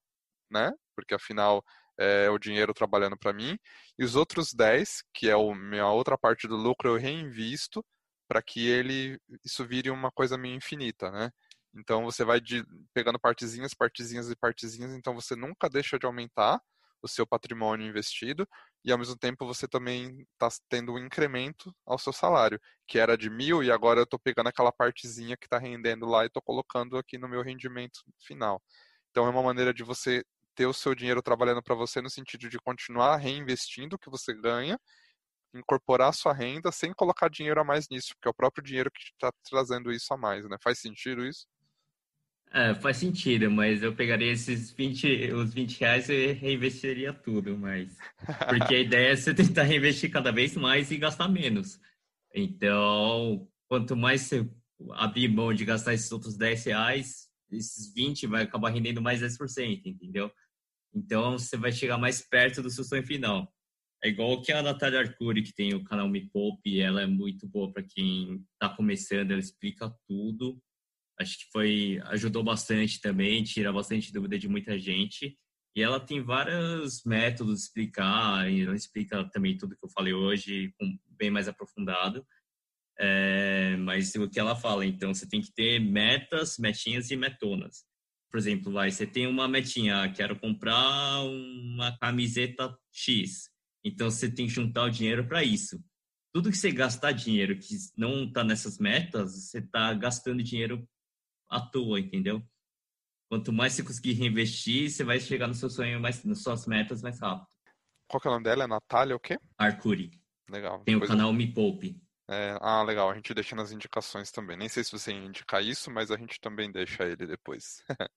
né? Porque afinal é o dinheiro trabalhando para mim. E os outros 10, que é a minha outra parte do lucro, eu reinvisto para que ele isso vire uma coisa meio infinita, né? Então você vai de, pegando partezinhas, partezinhas e partezinhas, então você nunca deixa de aumentar o seu patrimônio investido, e ao mesmo tempo você também está tendo um incremento ao seu salário, que era de mil e agora eu estou pegando aquela partezinha que está rendendo lá e estou colocando aqui no meu rendimento final. Então é uma maneira de você ter o seu dinheiro trabalhando para você no sentido de continuar reinvestindo o que você ganha, incorporar a sua renda sem colocar dinheiro a mais nisso, porque é o próprio dinheiro que está trazendo isso a mais, né? Faz sentido isso? É, faz sentido, mas eu pegaria esses 20, os 20 reais e reinvestiria tudo, mas. Porque a ideia é você tentar reinvestir cada vez mais e gastar menos. Então, quanto mais você abrir mão de gastar esses outros 10 reais, esses 20 vai acabar rendendo mais 10%, entendeu? Então, você vai chegar mais perto do seu sonho final. É igual que a Natália Arcuri, que tem o canal Me Poupe, ela é muito boa para quem está começando, ela explica tudo acho que foi ajudou bastante também, tira bastante dúvida de muita gente. E ela tem vários métodos de explicar, e ela explica também tudo que eu falei hoje, bem mais aprofundado. É, mas o que ela fala, então, você tem que ter metas, metinhas e metonas. Por exemplo, vai, você tem uma metinha, ah, quero comprar uma camiseta X. Então, você tem que juntar o dinheiro para isso. Tudo que você gastar dinheiro que não está nessas metas, você está gastando dinheiro à toa, entendeu? Quanto mais você conseguir reinvestir, você vai chegar no seu sonho, mais, nas suas metas mais rápido. Qual que é o nome dela? É Natália o quê? Arcuri. Legal. Tem o canal eu... Me Poupe. É, ah, legal. A gente deixa nas indicações também. Nem sei se você indicar isso, mas a gente também deixa ele depois.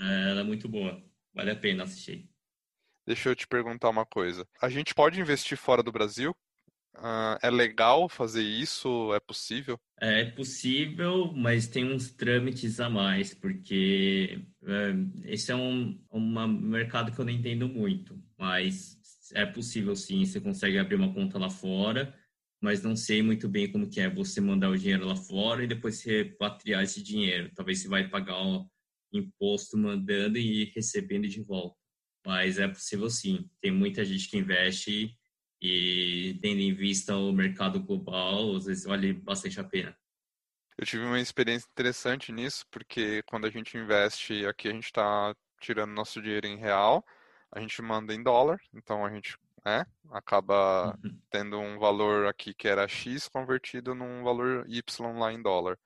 é, ela é muito boa. Vale a pena assistir. Deixa eu te perguntar uma coisa. A gente pode investir fora do Brasil? Uh, é legal fazer isso? É possível? É possível, mas tem uns trâmites a mais, porque é, esse é um, um mercado que eu não entendo muito, mas é possível sim, você consegue abrir uma conta lá fora, mas não sei muito bem como que é você mandar o dinheiro lá fora e depois repatriar esse dinheiro. Talvez você vai pagar o imposto mandando e recebendo de volta. Mas é possível sim. Tem muita gente que investe e tendo em vista o mercado global, às vezes vale bastante a pena. Eu tive uma experiência interessante nisso, porque quando a gente investe aqui, a gente está tirando nosso dinheiro em real, a gente manda em dólar, então a gente né, acaba uhum. tendo um valor aqui que era X convertido num valor Y lá em dólar.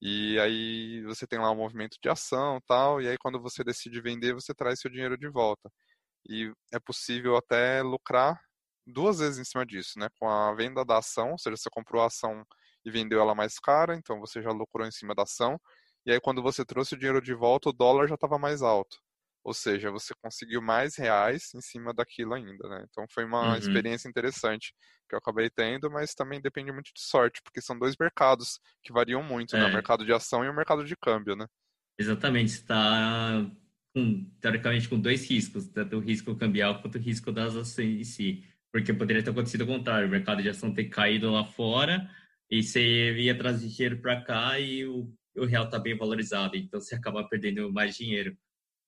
E aí você tem lá um movimento de ação tal, e aí quando você decide vender, você traz seu dinheiro de volta. E é possível até lucrar duas vezes em cima disso, né? Com a venda da ação, ou seja, você comprou a ação e vendeu ela mais cara, então você já lucrou em cima da ação. E aí quando você trouxe o dinheiro de volta, o dólar já estava mais alto. Ou seja, você conseguiu mais reais em cima daquilo ainda, né? Então foi uma uhum. experiência interessante que eu acabei tendo, mas também depende muito de sorte, porque são dois mercados que variam muito, é. né? O é. mercado de ação e o mercado de câmbio, né? Exatamente, está teoricamente com dois riscos, tanto o risco cambial quanto o risco das ações em si. Porque poderia ter acontecido o contrário, o mercado de ação ter caído lá fora e você ia trazer dinheiro para cá e o, o real está bem valorizado, então você acaba perdendo mais dinheiro.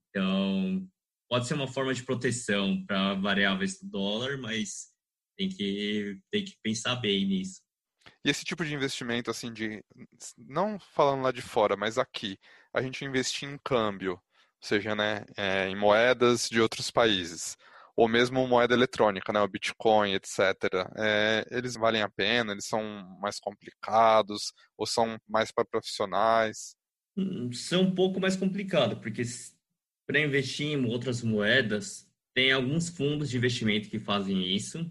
Então, pode ser uma forma de proteção para variáveis do dólar, mas tem que, tem que pensar bem nisso. E esse tipo de investimento, assim, de não falando lá de fora, mas aqui, a gente investir em câmbio, ou seja, né, é, em moedas de outros países ou mesmo moeda eletrônica, né, o Bitcoin, etc. É, eles valem a pena? Eles são mais complicados ou são mais para profissionais? Hum, são um pouco mais complicados, porque para investir em outras moedas, tem alguns fundos de investimento que fazem isso.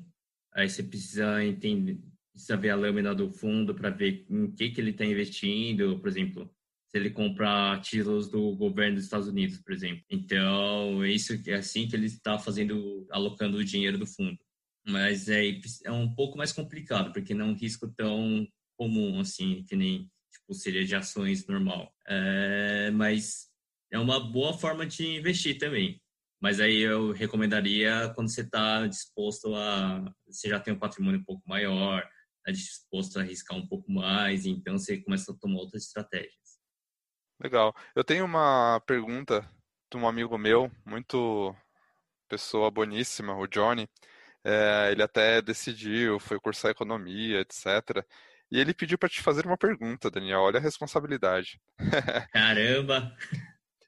Aí você precisa entender, precisa ver a lâmina do fundo para ver em que, que ele está investindo, por exemplo se ele comprar títulos do governo dos Estados Unidos, por exemplo. Então, isso é assim que ele está fazendo, alocando o dinheiro do fundo. Mas é, é um pouco mais complicado, porque não é um risco tão comum, assim, que nem tipo, seria de ações normal. É, mas é uma boa forma de investir também. Mas aí eu recomendaria quando você está disposto a. Você já tem um patrimônio um pouco maior, está disposto a arriscar um pouco mais, então você começa a tomar outras estratégias. Legal. Eu tenho uma pergunta de um amigo meu, muito pessoa boníssima, o Johnny. É, ele até decidiu, foi cursar economia, etc. E ele pediu para te fazer uma pergunta, Daniel. Olha a responsabilidade. Caramba!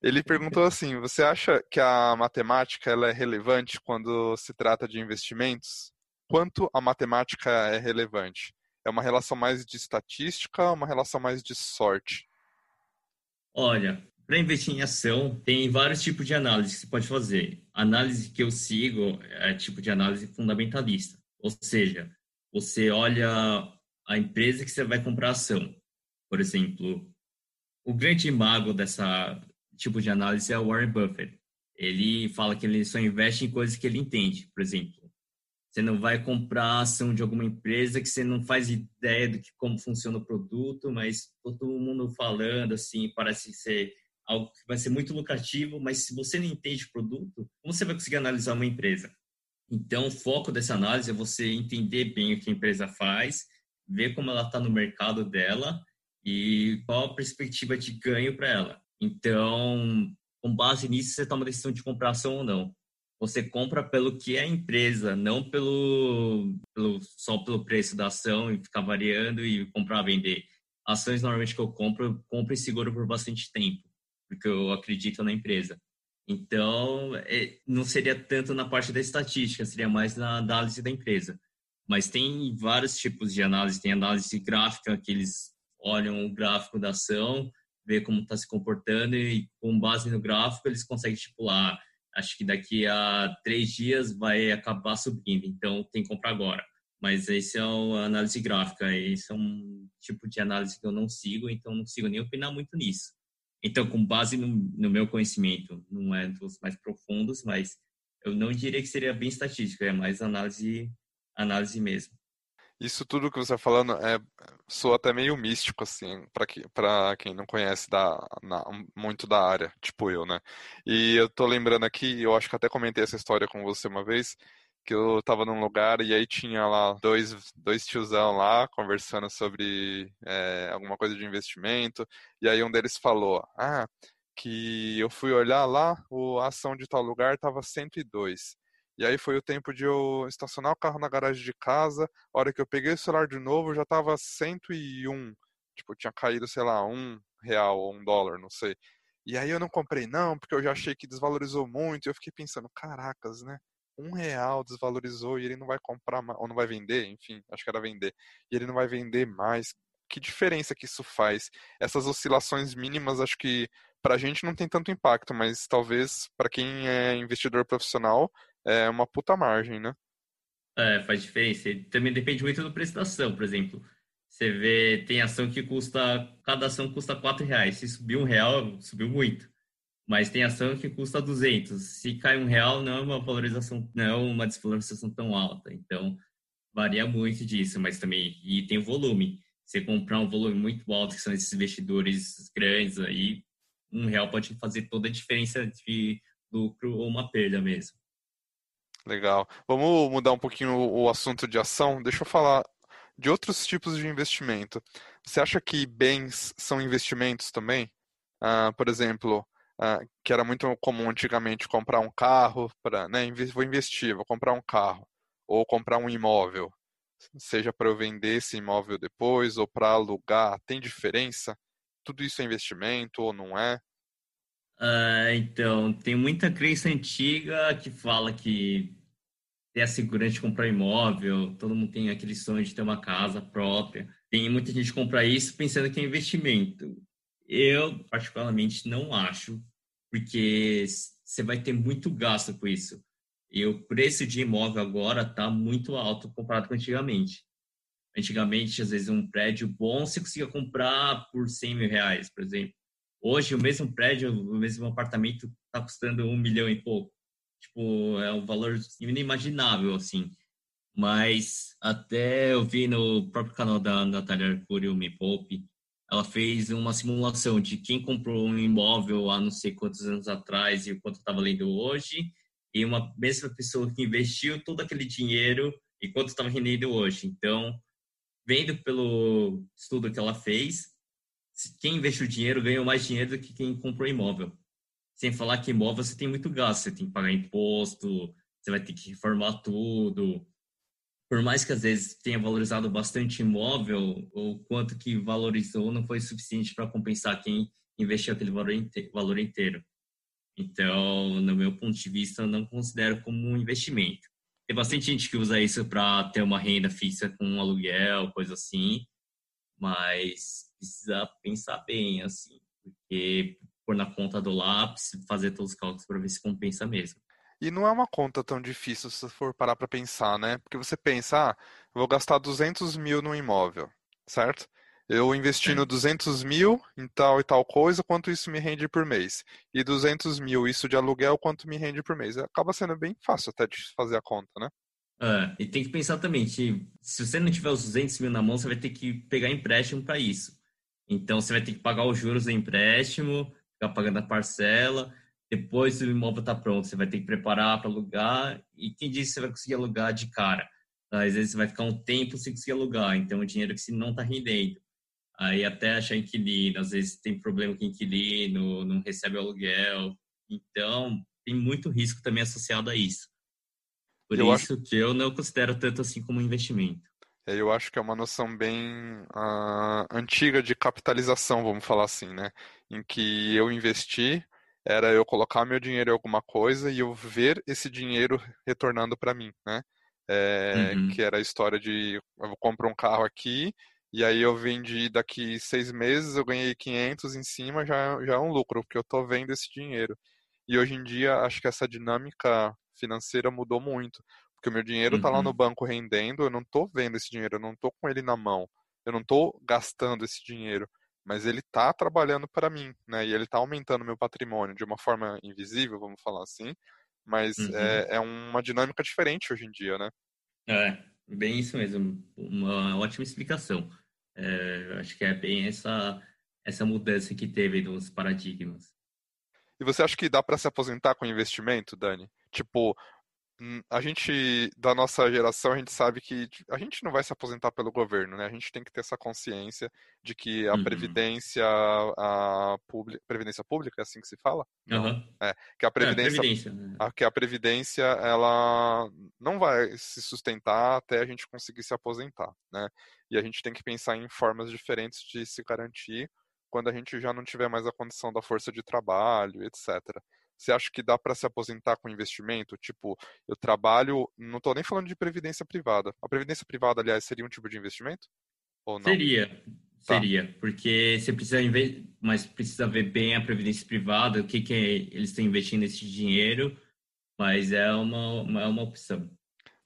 ele perguntou assim: você acha que a matemática ela é relevante quando se trata de investimentos? quanto a matemática é relevante? É uma relação mais de estatística ou uma relação mais de sorte? Olha, para investir em ação, tem vários tipos de análise que você pode fazer. A análise que eu sigo é tipo de análise fundamentalista. Ou seja, você olha a empresa que você vai comprar ação. Por exemplo, o grande mago dessa tipo de análise é o Warren Buffett. Ele fala que ele só investe em coisas que ele entende. Por exemplo, você não vai comprar ação de alguma empresa que você não faz ideia de que, como funciona o produto, mas todo mundo falando assim, parece ser algo que vai ser muito lucrativo, mas se você não entende o produto, como você vai conseguir analisar uma empresa? Então, o foco dessa análise é você entender bem o que a empresa faz, ver como ela está no mercado dela e qual a perspectiva de ganho para ela. Então, com base nisso, você toma a decisão de comprar ação ou não você compra pelo que é a empresa, não pelo, pelo só pelo preço da ação e ficar variando e comprar vender. Ações normalmente que eu compro, eu compro e seguro por bastante tempo, porque eu acredito na empresa. Então, é, não seria tanto na parte da estatística, seria mais na análise da empresa. Mas tem vários tipos de análise. Tem análise gráfica, que eles olham o gráfico da ação, vê como está se comportando e, com base no gráfico, eles conseguem estipular acho que daqui a três dias vai acabar subindo, então tem que comprar agora. Mas esse é a análise gráfica, esse é um tipo de análise que eu não sigo, então não consigo nem opinar muito nisso. Então, com base no, no meu conhecimento, não é dos mais profundos, mas eu não diria que seria bem estatística, é mais análise, análise mesmo isso tudo que você está falando é soa até meio místico assim para que, quem não conhece da, na, muito da área tipo eu né? E eu tô lembrando aqui eu acho que até comentei essa história com você uma vez que eu estava num lugar e aí tinha lá dois dois tiozão lá conversando sobre é, alguma coisa de investimento e aí um deles falou ah que eu fui olhar lá a ação de tal lugar estava 102 e aí foi o tempo de eu estacionar o carro na garagem de casa. A hora que eu peguei o celular de novo, já tava 101. Tipo, tinha caído, sei lá, um real ou um dólar, não sei. E aí eu não comprei não, porque eu já achei que desvalorizou muito. E eu fiquei pensando, caracas, né? Um real desvalorizou e ele não vai comprar ou não vai vender, enfim, acho que era vender. E ele não vai vender mais. Que diferença que isso faz? Essas oscilações mínimas, acho que para a gente não tem tanto impacto, mas talvez para quem é investidor profissional é uma puta margem, né? É, faz diferença. Também depende muito do preço da ação, por exemplo. Você vê, tem ação que custa, cada ação custa quatro reais. Se subir um real, subiu muito. Mas tem ação que custa 200. Se cai um real, não é uma valorização, não é uma desvalorização tão alta. Então, varia muito disso, mas também, e tem o volume. Você comprar um volume muito alto, que são esses investidores grandes aí, um real pode fazer toda a diferença de lucro ou uma perda mesmo. Legal. Vamos mudar um pouquinho o assunto de ação. Deixa eu falar de outros tipos de investimento. Você acha que bens são investimentos também? Ah, por exemplo, ah, que era muito comum antigamente comprar um carro para, né, vou investir, vou comprar um carro ou comprar um imóvel, seja para eu vender esse imóvel depois ou para alugar. Tem diferença? Tudo isso é investimento ou não é? Uh, então, tem muita crença antiga que fala que é assegurante de comprar imóvel, todo mundo tem aquele sonho de ter uma casa própria. Tem muita gente que compra isso pensando que é investimento. Eu, particularmente, não acho, porque você vai ter muito gasto com isso. E o preço de imóvel agora está muito alto comparado com antigamente. Antigamente, às vezes, um prédio bom você conseguia comprar por 100 mil reais, por exemplo. Hoje, o mesmo prédio, o mesmo apartamento está custando um milhão e pouco. Tipo, é um valor inimaginável, assim. Mas até eu vi no próprio canal da Natália Arcúrio, Me Poupe, ela fez uma simulação de quem comprou um imóvel há não sei quantos anos atrás e o quanto estava lendo hoje, e uma mesma pessoa que investiu todo aquele dinheiro e quanto estava rendendo hoje. Então, vendo pelo estudo que ela fez, quem investiu dinheiro ganhou mais dinheiro do que quem comprou imóvel. Sem falar que imóvel você tem muito gasto, você tem que pagar imposto, você vai ter que reformar tudo. Por mais que às vezes tenha valorizado bastante imóvel, o quanto que valorizou não foi suficiente para compensar quem investiu aquele valor inteiro. Então, no meu ponto de vista, eu não considero como um investimento. tem bastante gente que usa isso para ter uma renda fixa com um aluguel, coisa assim, mas precisa pensar bem, assim, porque pôr na conta do lápis, fazer todos os cálculos para ver se compensa mesmo. E não é uma conta tão difícil se for parar para pensar, né? Porque você pensa, ah, vou gastar 200 mil no imóvel, certo? Eu investindo 200 mil em tal e tal coisa, quanto isso me rende por mês? E 200 mil, isso de aluguel, quanto me rende por mês? Acaba sendo bem fácil até de fazer a conta, né? É, e tem que pensar também que se você não tiver os 200 mil na mão, você vai ter que pegar empréstimo para isso. Então, você vai ter que pagar os juros do empréstimo, ficar pagando a parcela. Depois o imóvel está pronto, você vai ter que preparar para alugar. E quem disse que você vai conseguir alugar de cara? Às vezes você vai ficar um tempo sem conseguir alugar, então o dinheiro que você não está rendendo. Aí até achar inquilino, às vezes tem problema com inquilino, não recebe aluguel. Então tem muito risco também associado a isso. Por eu isso acho... que eu não considero tanto assim como investimento. É, eu acho que é uma noção bem uh, antiga de capitalização, vamos falar assim, né? Em que eu investi, era eu colocar meu dinheiro em alguma coisa e eu ver esse dinheiro retornando para mim, né? É, uhum. Que era a história de eu compro um carro aqui e aí eu vendi daqui seis meses, eu ganhei 500 em cima, já, já é um lucro, porque eu estou vendo esse dinheiro. E hoje em dia, acho que essa dinâmica financeira mudou muito, porque o meu dinheiro está uhum. lá no uhum. banco rendendo, eu não estou vendo esse dinheiro, eu não estou com ele na mão, eu não estou gastando esse dinheiro mas ele está trabalhando para mim, né? E ele está aumentando meu patrimônio de uma forma invisível, vamos falar assim, mas uhum. é, é, uma dinâmica diferente hoje em dia, né? É, bem isso mesmo, uma ótima explicação. É, acho que é bem essa essa mudança que teve nos paradigmas. E você acha que dá para se aposentar com investimento, Dani? Tipo, a gente, da nossa geração, a gente sabe que a gente não vai se aposentar pelo governo, né? A gente tem que ter essa consciência de que a uhum. previdência, a previdência pública, é assim que se fala? Uhum. É, que a previdência, é, previdência né? a, que a previdência, ela não vai se sustentar até a gente conseguir se aposentar, né? E a gente tem que pensar em formas diferentes de se garantir quando a gente já não tiver mais a condição da força de trabalho, etc. Você acha que dá para se aposentar com investimento? Tipo, eu trabalho, não estou nem falando de previdência privada. A previdência privada, aliás, seria um tipo de investimento? Ou não? Seria, tá. seria, porque você precisa investir, mas precisa ver bem a previdência privada, o que, que é, eles estão investindo esse dinheiro, mas é uma, é uma opção.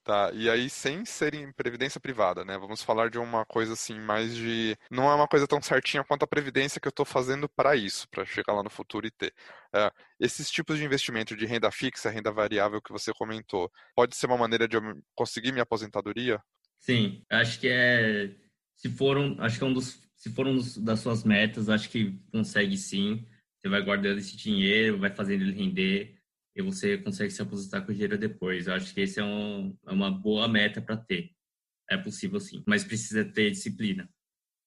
Tá, e aí sem ser em previdência privada, né? Vamos falar de uma coisa assim, mais de. Não é uma coisa tão certinha quanto a previdência que eu estou fazendo para isso, para chegar lá no futuro e ter. É, esses tipos de investimento de renda fixa, renda variável que você comentou, pode ser uma maneira de eu conseguir minha aposentadoria? Sim, acho que é. Se for um, acho que é um dos. Se for um das suas metas, acho que consegue sim. Você vai guardando esse dinheiro, vai fazendo ele render e você consegue se aposentar com dinheiro depois. Eu acho que esse é, um, é uma boa meta para ter. É possível sim, mas precisa ter disciplina.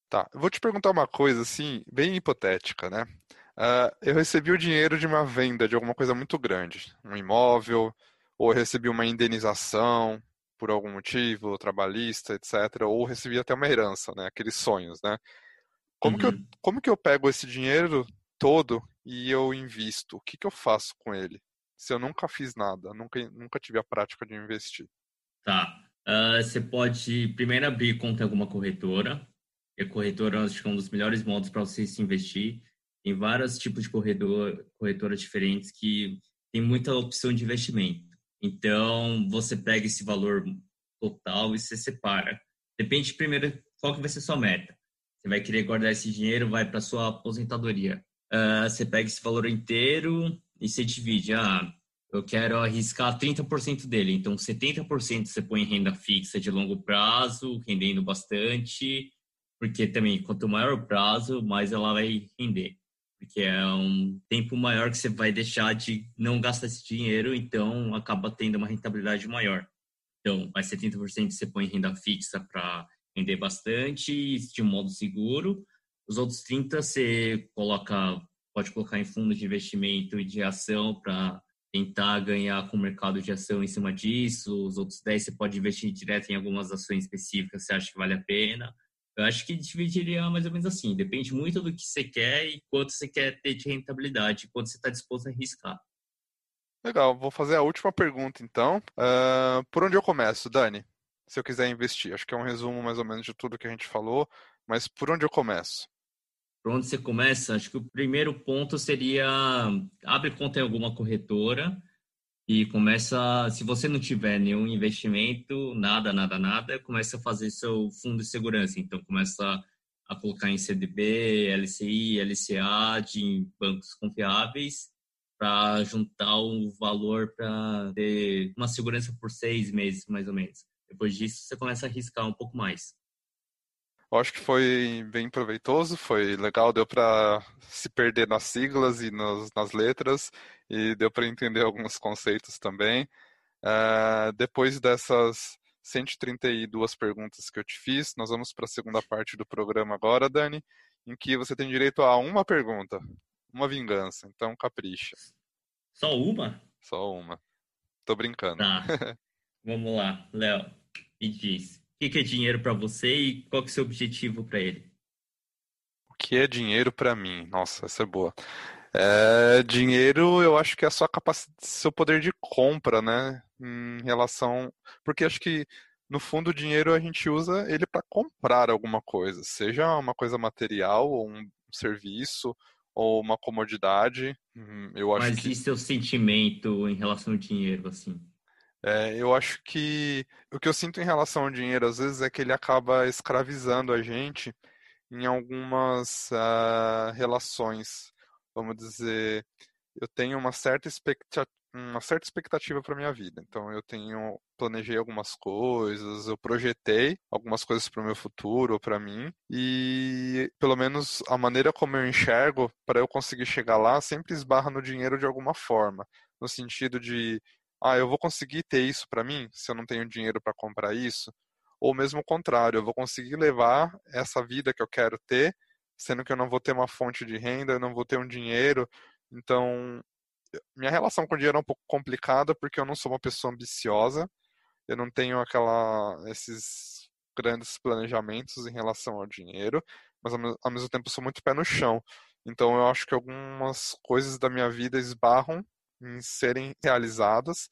Tá, eu vou te perguntar uma coisa assim, bem hipotética, né? Uh, eu recebi o dinheiro de uma venda de alguma coisa muito grande, um imóvel, ou recebi uma indenização por algum motivo, trabalhista, etc. Ou recebi até uma herança, né? Aqueles sonhos, né? Como, uhum. que, eu, uhum. como que eu pego esse dinheiro todo e eu invisto? O que, que eu faço com ele? Se eu nunca fiz nada, nunca, nunca tive a prática de investir? Tá. Uh, você pode primeiro abrir conta em alguma corretora. E a corretora acho que é um dos melhores modos para você se investir. Tem vários tipos de corretor, corretoras diferentes que tem muita opção de investimento. Então, você pega esse valor total e você separa. Depende primeiro qual que vai ser sua meta. Você vai querer guardar esse dinheiro, vai para sua aposentadoria. Uh, você pega esse valor inteiro e você divide, ah, eu quero arriscar 30% dele, então 70% você põe em renda fixa de longo prazo, rendendo bastante, porque também quanto maior o prazo, mais ela vai render, porque é um tempo maior que você vai deixar de não gastar esse dinheiro, então acaba tendo uma rentabilidade maior. Então, mais 70% você põe em renda fixa para render bastante, de um modo seguro, os outros 30 você coloca pode colocar em fundos de investimento e de ação para tentar ganhar com o mercado de ação em cima disso. Os outros 10 você pode investir direto em algumas ações específicas, você acha que vale a pena. Eu acho que dividiria mais ou menos assim. Depende muito do que você quer e quanto você quer ter de rentabilidade, quanto você está disposto a arriscar. Legal, vou fazer a última pergunta então. Uh, por onde eu começo, Dani? Se eu quiser investir. Acho que é um resumo mais ou menos de tudo que a gente falou, mas por onde eu começo? Por onde você começa? Acho que o primeiro ponto seria abre conta em alguma corretora e começa, se você não tiver nenhum investimento, nada, nada, nada, começa a fazer seu fundo de segurança. Então começa a colocar em CDB, LCI, LCA, de bancos confiáveis para juntar o valor para ter uma segurança por seis meses, mais ou menos. Depois disso, você começa a arriscar um pouco mais. Eu acho que foi bem proveitoso, foi legal, deu para se perder nas siglas e nos, nas letras, e deu para entender alguns conceitos também. Uh, depois dessas 132 perguntas que eu te fiz, nós vamos para a segunda parte do programa agora, Dani, em que você tem direito a uma pergunta uma vingança, então capricha. Só uma? Só uma. Tô brincando. Tá. Vamos lá, Léo. Me diz, o que é dinheiro para você e qual que é o seu objetivo para ele? O que é dinheiro para mim? Nossa, essa é boa. É, dinheiro, eu acho que é a sua capacidade, seu poder de compra, né? Em relação, porque acho que no fundo o dinheiro a gente usa ele para comprar alguma coisa, seja uma coisa material ou um serviço ou uma comodidade. Hum, eu acho Mas que... e seu sentimento em relação ao dinheiro, assim? É, eu acho que o que eu sinto em relação ao dinheiro, às vezes, é que ele acaba escravizando a gente em algumas uh, relações. Vamos dizer, eu tenho uma certa expectativa uma certa expectativa para minha vida. Então eu tenho planejei algumas coisas, eu projetei algumas coisas para o meu futuro ou para mim e pelo menos a maneira como eu enxergo para eu conseguir chegar lá sempre esbarra no dinheiro de alguma forma, no sentido de ah, eu vou conseguir ter isso para mim se eu não tenho dinheiro para comprar isso, ou mesmo o contrário, eu vou conseguir levar essa vida que eu quero ter, sendo que eu não vou ter uma fonte de renda, eu não vou ter um dinheiro, então minha relação com o dinheiro é um pouco complicada porque eu não sou uma pessoa ambiciosa, eu não tenho aquela esses grandes planejamentos em relação ao dinheiro, mas ao mesmo tempo sou muito pé no chão. Então eu acho que algumas coisas da minha vida esbarram em serem realizadas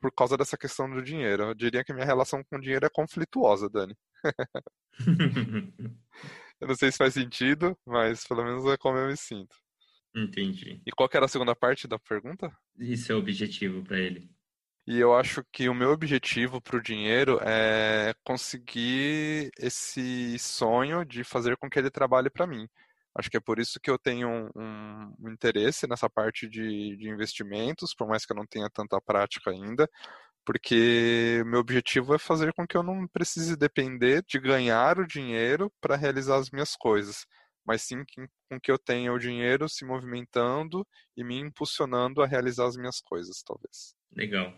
por causa dessa questão do dinheiro. Eu diria que minha relação com o dinheiro é conflituosa, Dani. eu não sei se faz sentido, mas pelo menos é como eu me sinto. Entendi. E qual era a segunda parte da pergunta? Isso é o objetivo para ele. E eu acho que o meu objetivo para o dinheiro é conseguir esse sonho de fazer com que ele trabalhe para mim. Acho que é por isso que eu tenho um, um interesse nessa parte de, de, investimentos, por mais que eu não tenha tanta prática ainda, porque meu objetivo é fazer com que eu não precise depender de ganhar o dinheiro para realizar as minhas coisas mas sim com que eu tenha o dinheiro se movimentando e me impulsionando a realizar as minhas coisas, talvez. Legal.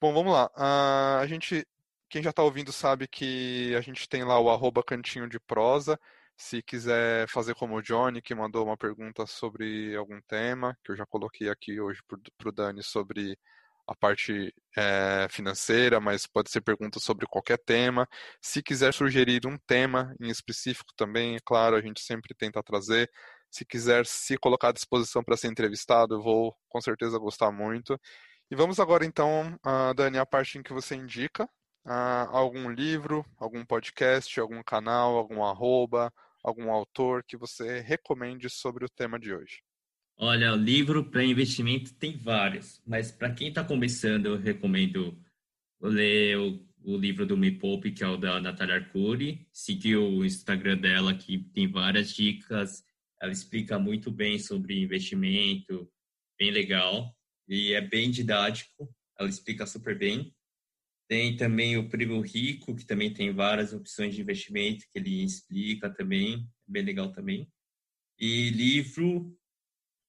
Bom, vamos lá. Uh, a gente, quem já está ouvindo sabe que a gente tem lá o arroba cantinho de prosa. Se quiser fazer como o Johnny, que mandou uma pergunta sobre algum tema, que eu já coloquei aqui hoje para o Dani sobre a parte é, financeira, mas pode ser pergunta sobre qualquer tema. Se quiser sugerir um tema em específico também, é claro, a gente sempre tenta trazer. Se quiser se colocar à disposição para ser entrevistado, eu vou com certeza gostar muito. E vamos agora então, Dani, a parte em que você indica uh, algum livro, algum podcast, algum canal, algum arroba, algum autor que você recomende sobre o tema de hoje. Olha, livro para investimento tem vários, mas para quem está começando, eu recomendo ler o, o, livro do Me Poupe, que é o da Natália Arcuri, seguir o Instagram dela, que tem várias dicas, ela explica muito bem sobre investimento, bem legal, e é bem didático, ela explica super bem. Tem também o Primo Rico, que também tem várias opções de investimento que ele explica também, bem legal também. E livro,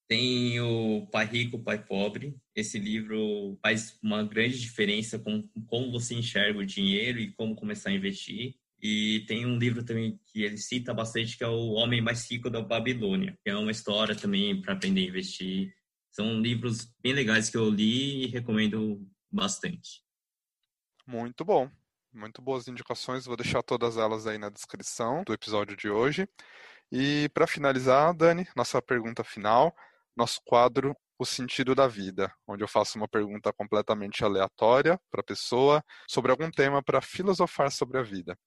tem o Pai Rico, Pai Pobre. Esse livro faz uma grande diferença com como você enxerga o dinheiro e como começar a investir. E tem um livro também que ele cita bastante, que é O Homem Mais Rico da Babilônia, que é uma história também para aprender a investir. São livros bem legais que eu li e recomendo bastante. Muito bom. Muito boas indicações. Vou deixar todas elas aí na descrição do episódio de hoje. E para finalizar, Dani, nossa pergunta final nosso quadro o sentido da vida, onde eu faço uma pergunta completamente aleatória para a pessoa sobre algum tema para filosofar sobre a vida.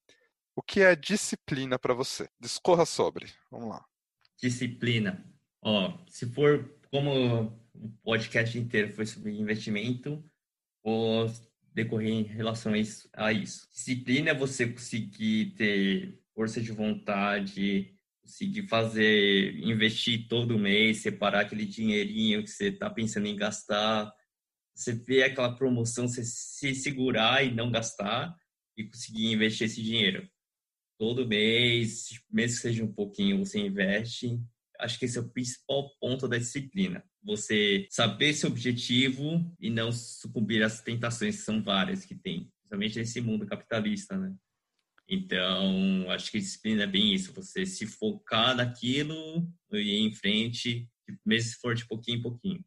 O que é disciplina para você? Discorra sobre. Vamos lá. Disciplina. Ó, se for como o podcast inteiro foi sobre investimento, vou decorrer em relação a isso. Disciplina é você conseguir ter força de vontade, conseguir fazer, investir todo mês, separar aquele dinheirinho que você está pensando em gastar, você vê aquela promoção, você se segurar e não gastar e conseguir investir esse dinheiro. Todo mês, mesmo que seja um pouquinho, você investe. Acho que esse é o principal ponto da disciplina. Você saber seu objetivo e não sucumbir às tentações, que são várias que tem, principalmente nesse mundo capitalista, né? Então, acho que disciplina é bem isso, você se focar naquilo e ir em frente, mesmo se for de pouquinho em pouquinho.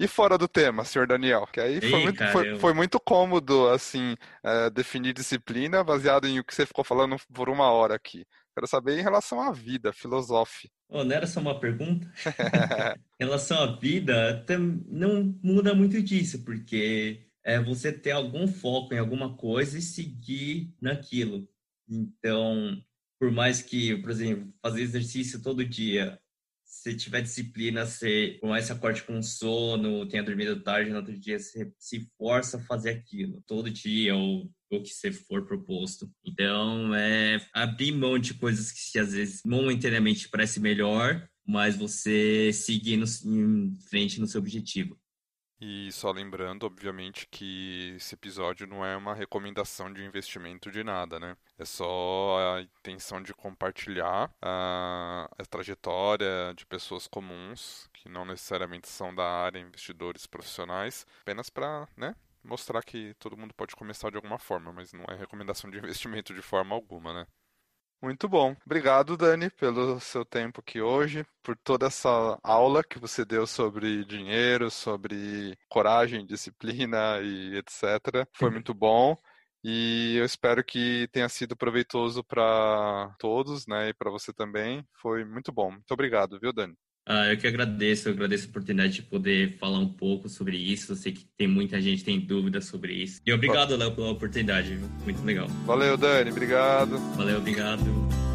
E fora do tema, senhor Daniel? Que aí foi, Ei, muito, foi, foi, muito cômodo, assim, é, definir disciplina baseado em o que você ficou falando por uma hora aqui. Quero saber em relação à vida, filosofe. Oh, não era só uma pergunta? em relação à vida, não muda muito disso, porque é você ter algum foco em alguma coisa e seguir naquilo. Então, por mais que, por exemplo, fazer exercício todo dia, se tiver disciplina, você, por mais que acorde com sono, tenha dormido tarde, no outro dia você se força a fazer aquilo, todo dia, ou o que você for proposto. Então, é abrir mão de coisas que às vezes momentaneamente parece melhor, mas você seguir no, em frente no seu objetivo. E só lembrando, obviamente, que esse episódio não é uma recomendação de investimento de nada, né? É só a intenção de compartilhar a, a trajetória de pessoas comuns, que não necessariamente são da área, investidores profissionais, apenas para, né, mostrar que todo mundo pode começar de alguma forma, mas não é recomendação de investimento de forma alguma, né? Muito bom. Obrigado, Dani, pelo seu tempo aqui hoje, por toda essa aula que você deu sobre dinheiro, sobre coragem, disciplina e etc. Foi muito bom. E eu espero que tenha sido proveitoso para todos, né, e para você também. Foi muito bom. Muito obrigado, viu, Dani? Ah, eu que agradeço, eu agradeço a oportunidade de poder falar um pouco sobre isso. Eu sei que tem muita gente que tem dúvidas sobre isso. E obrigado, Léo, pela oportunidade. Muito legal. Valeu, Dani. Obrigado. Valeu, obrigado.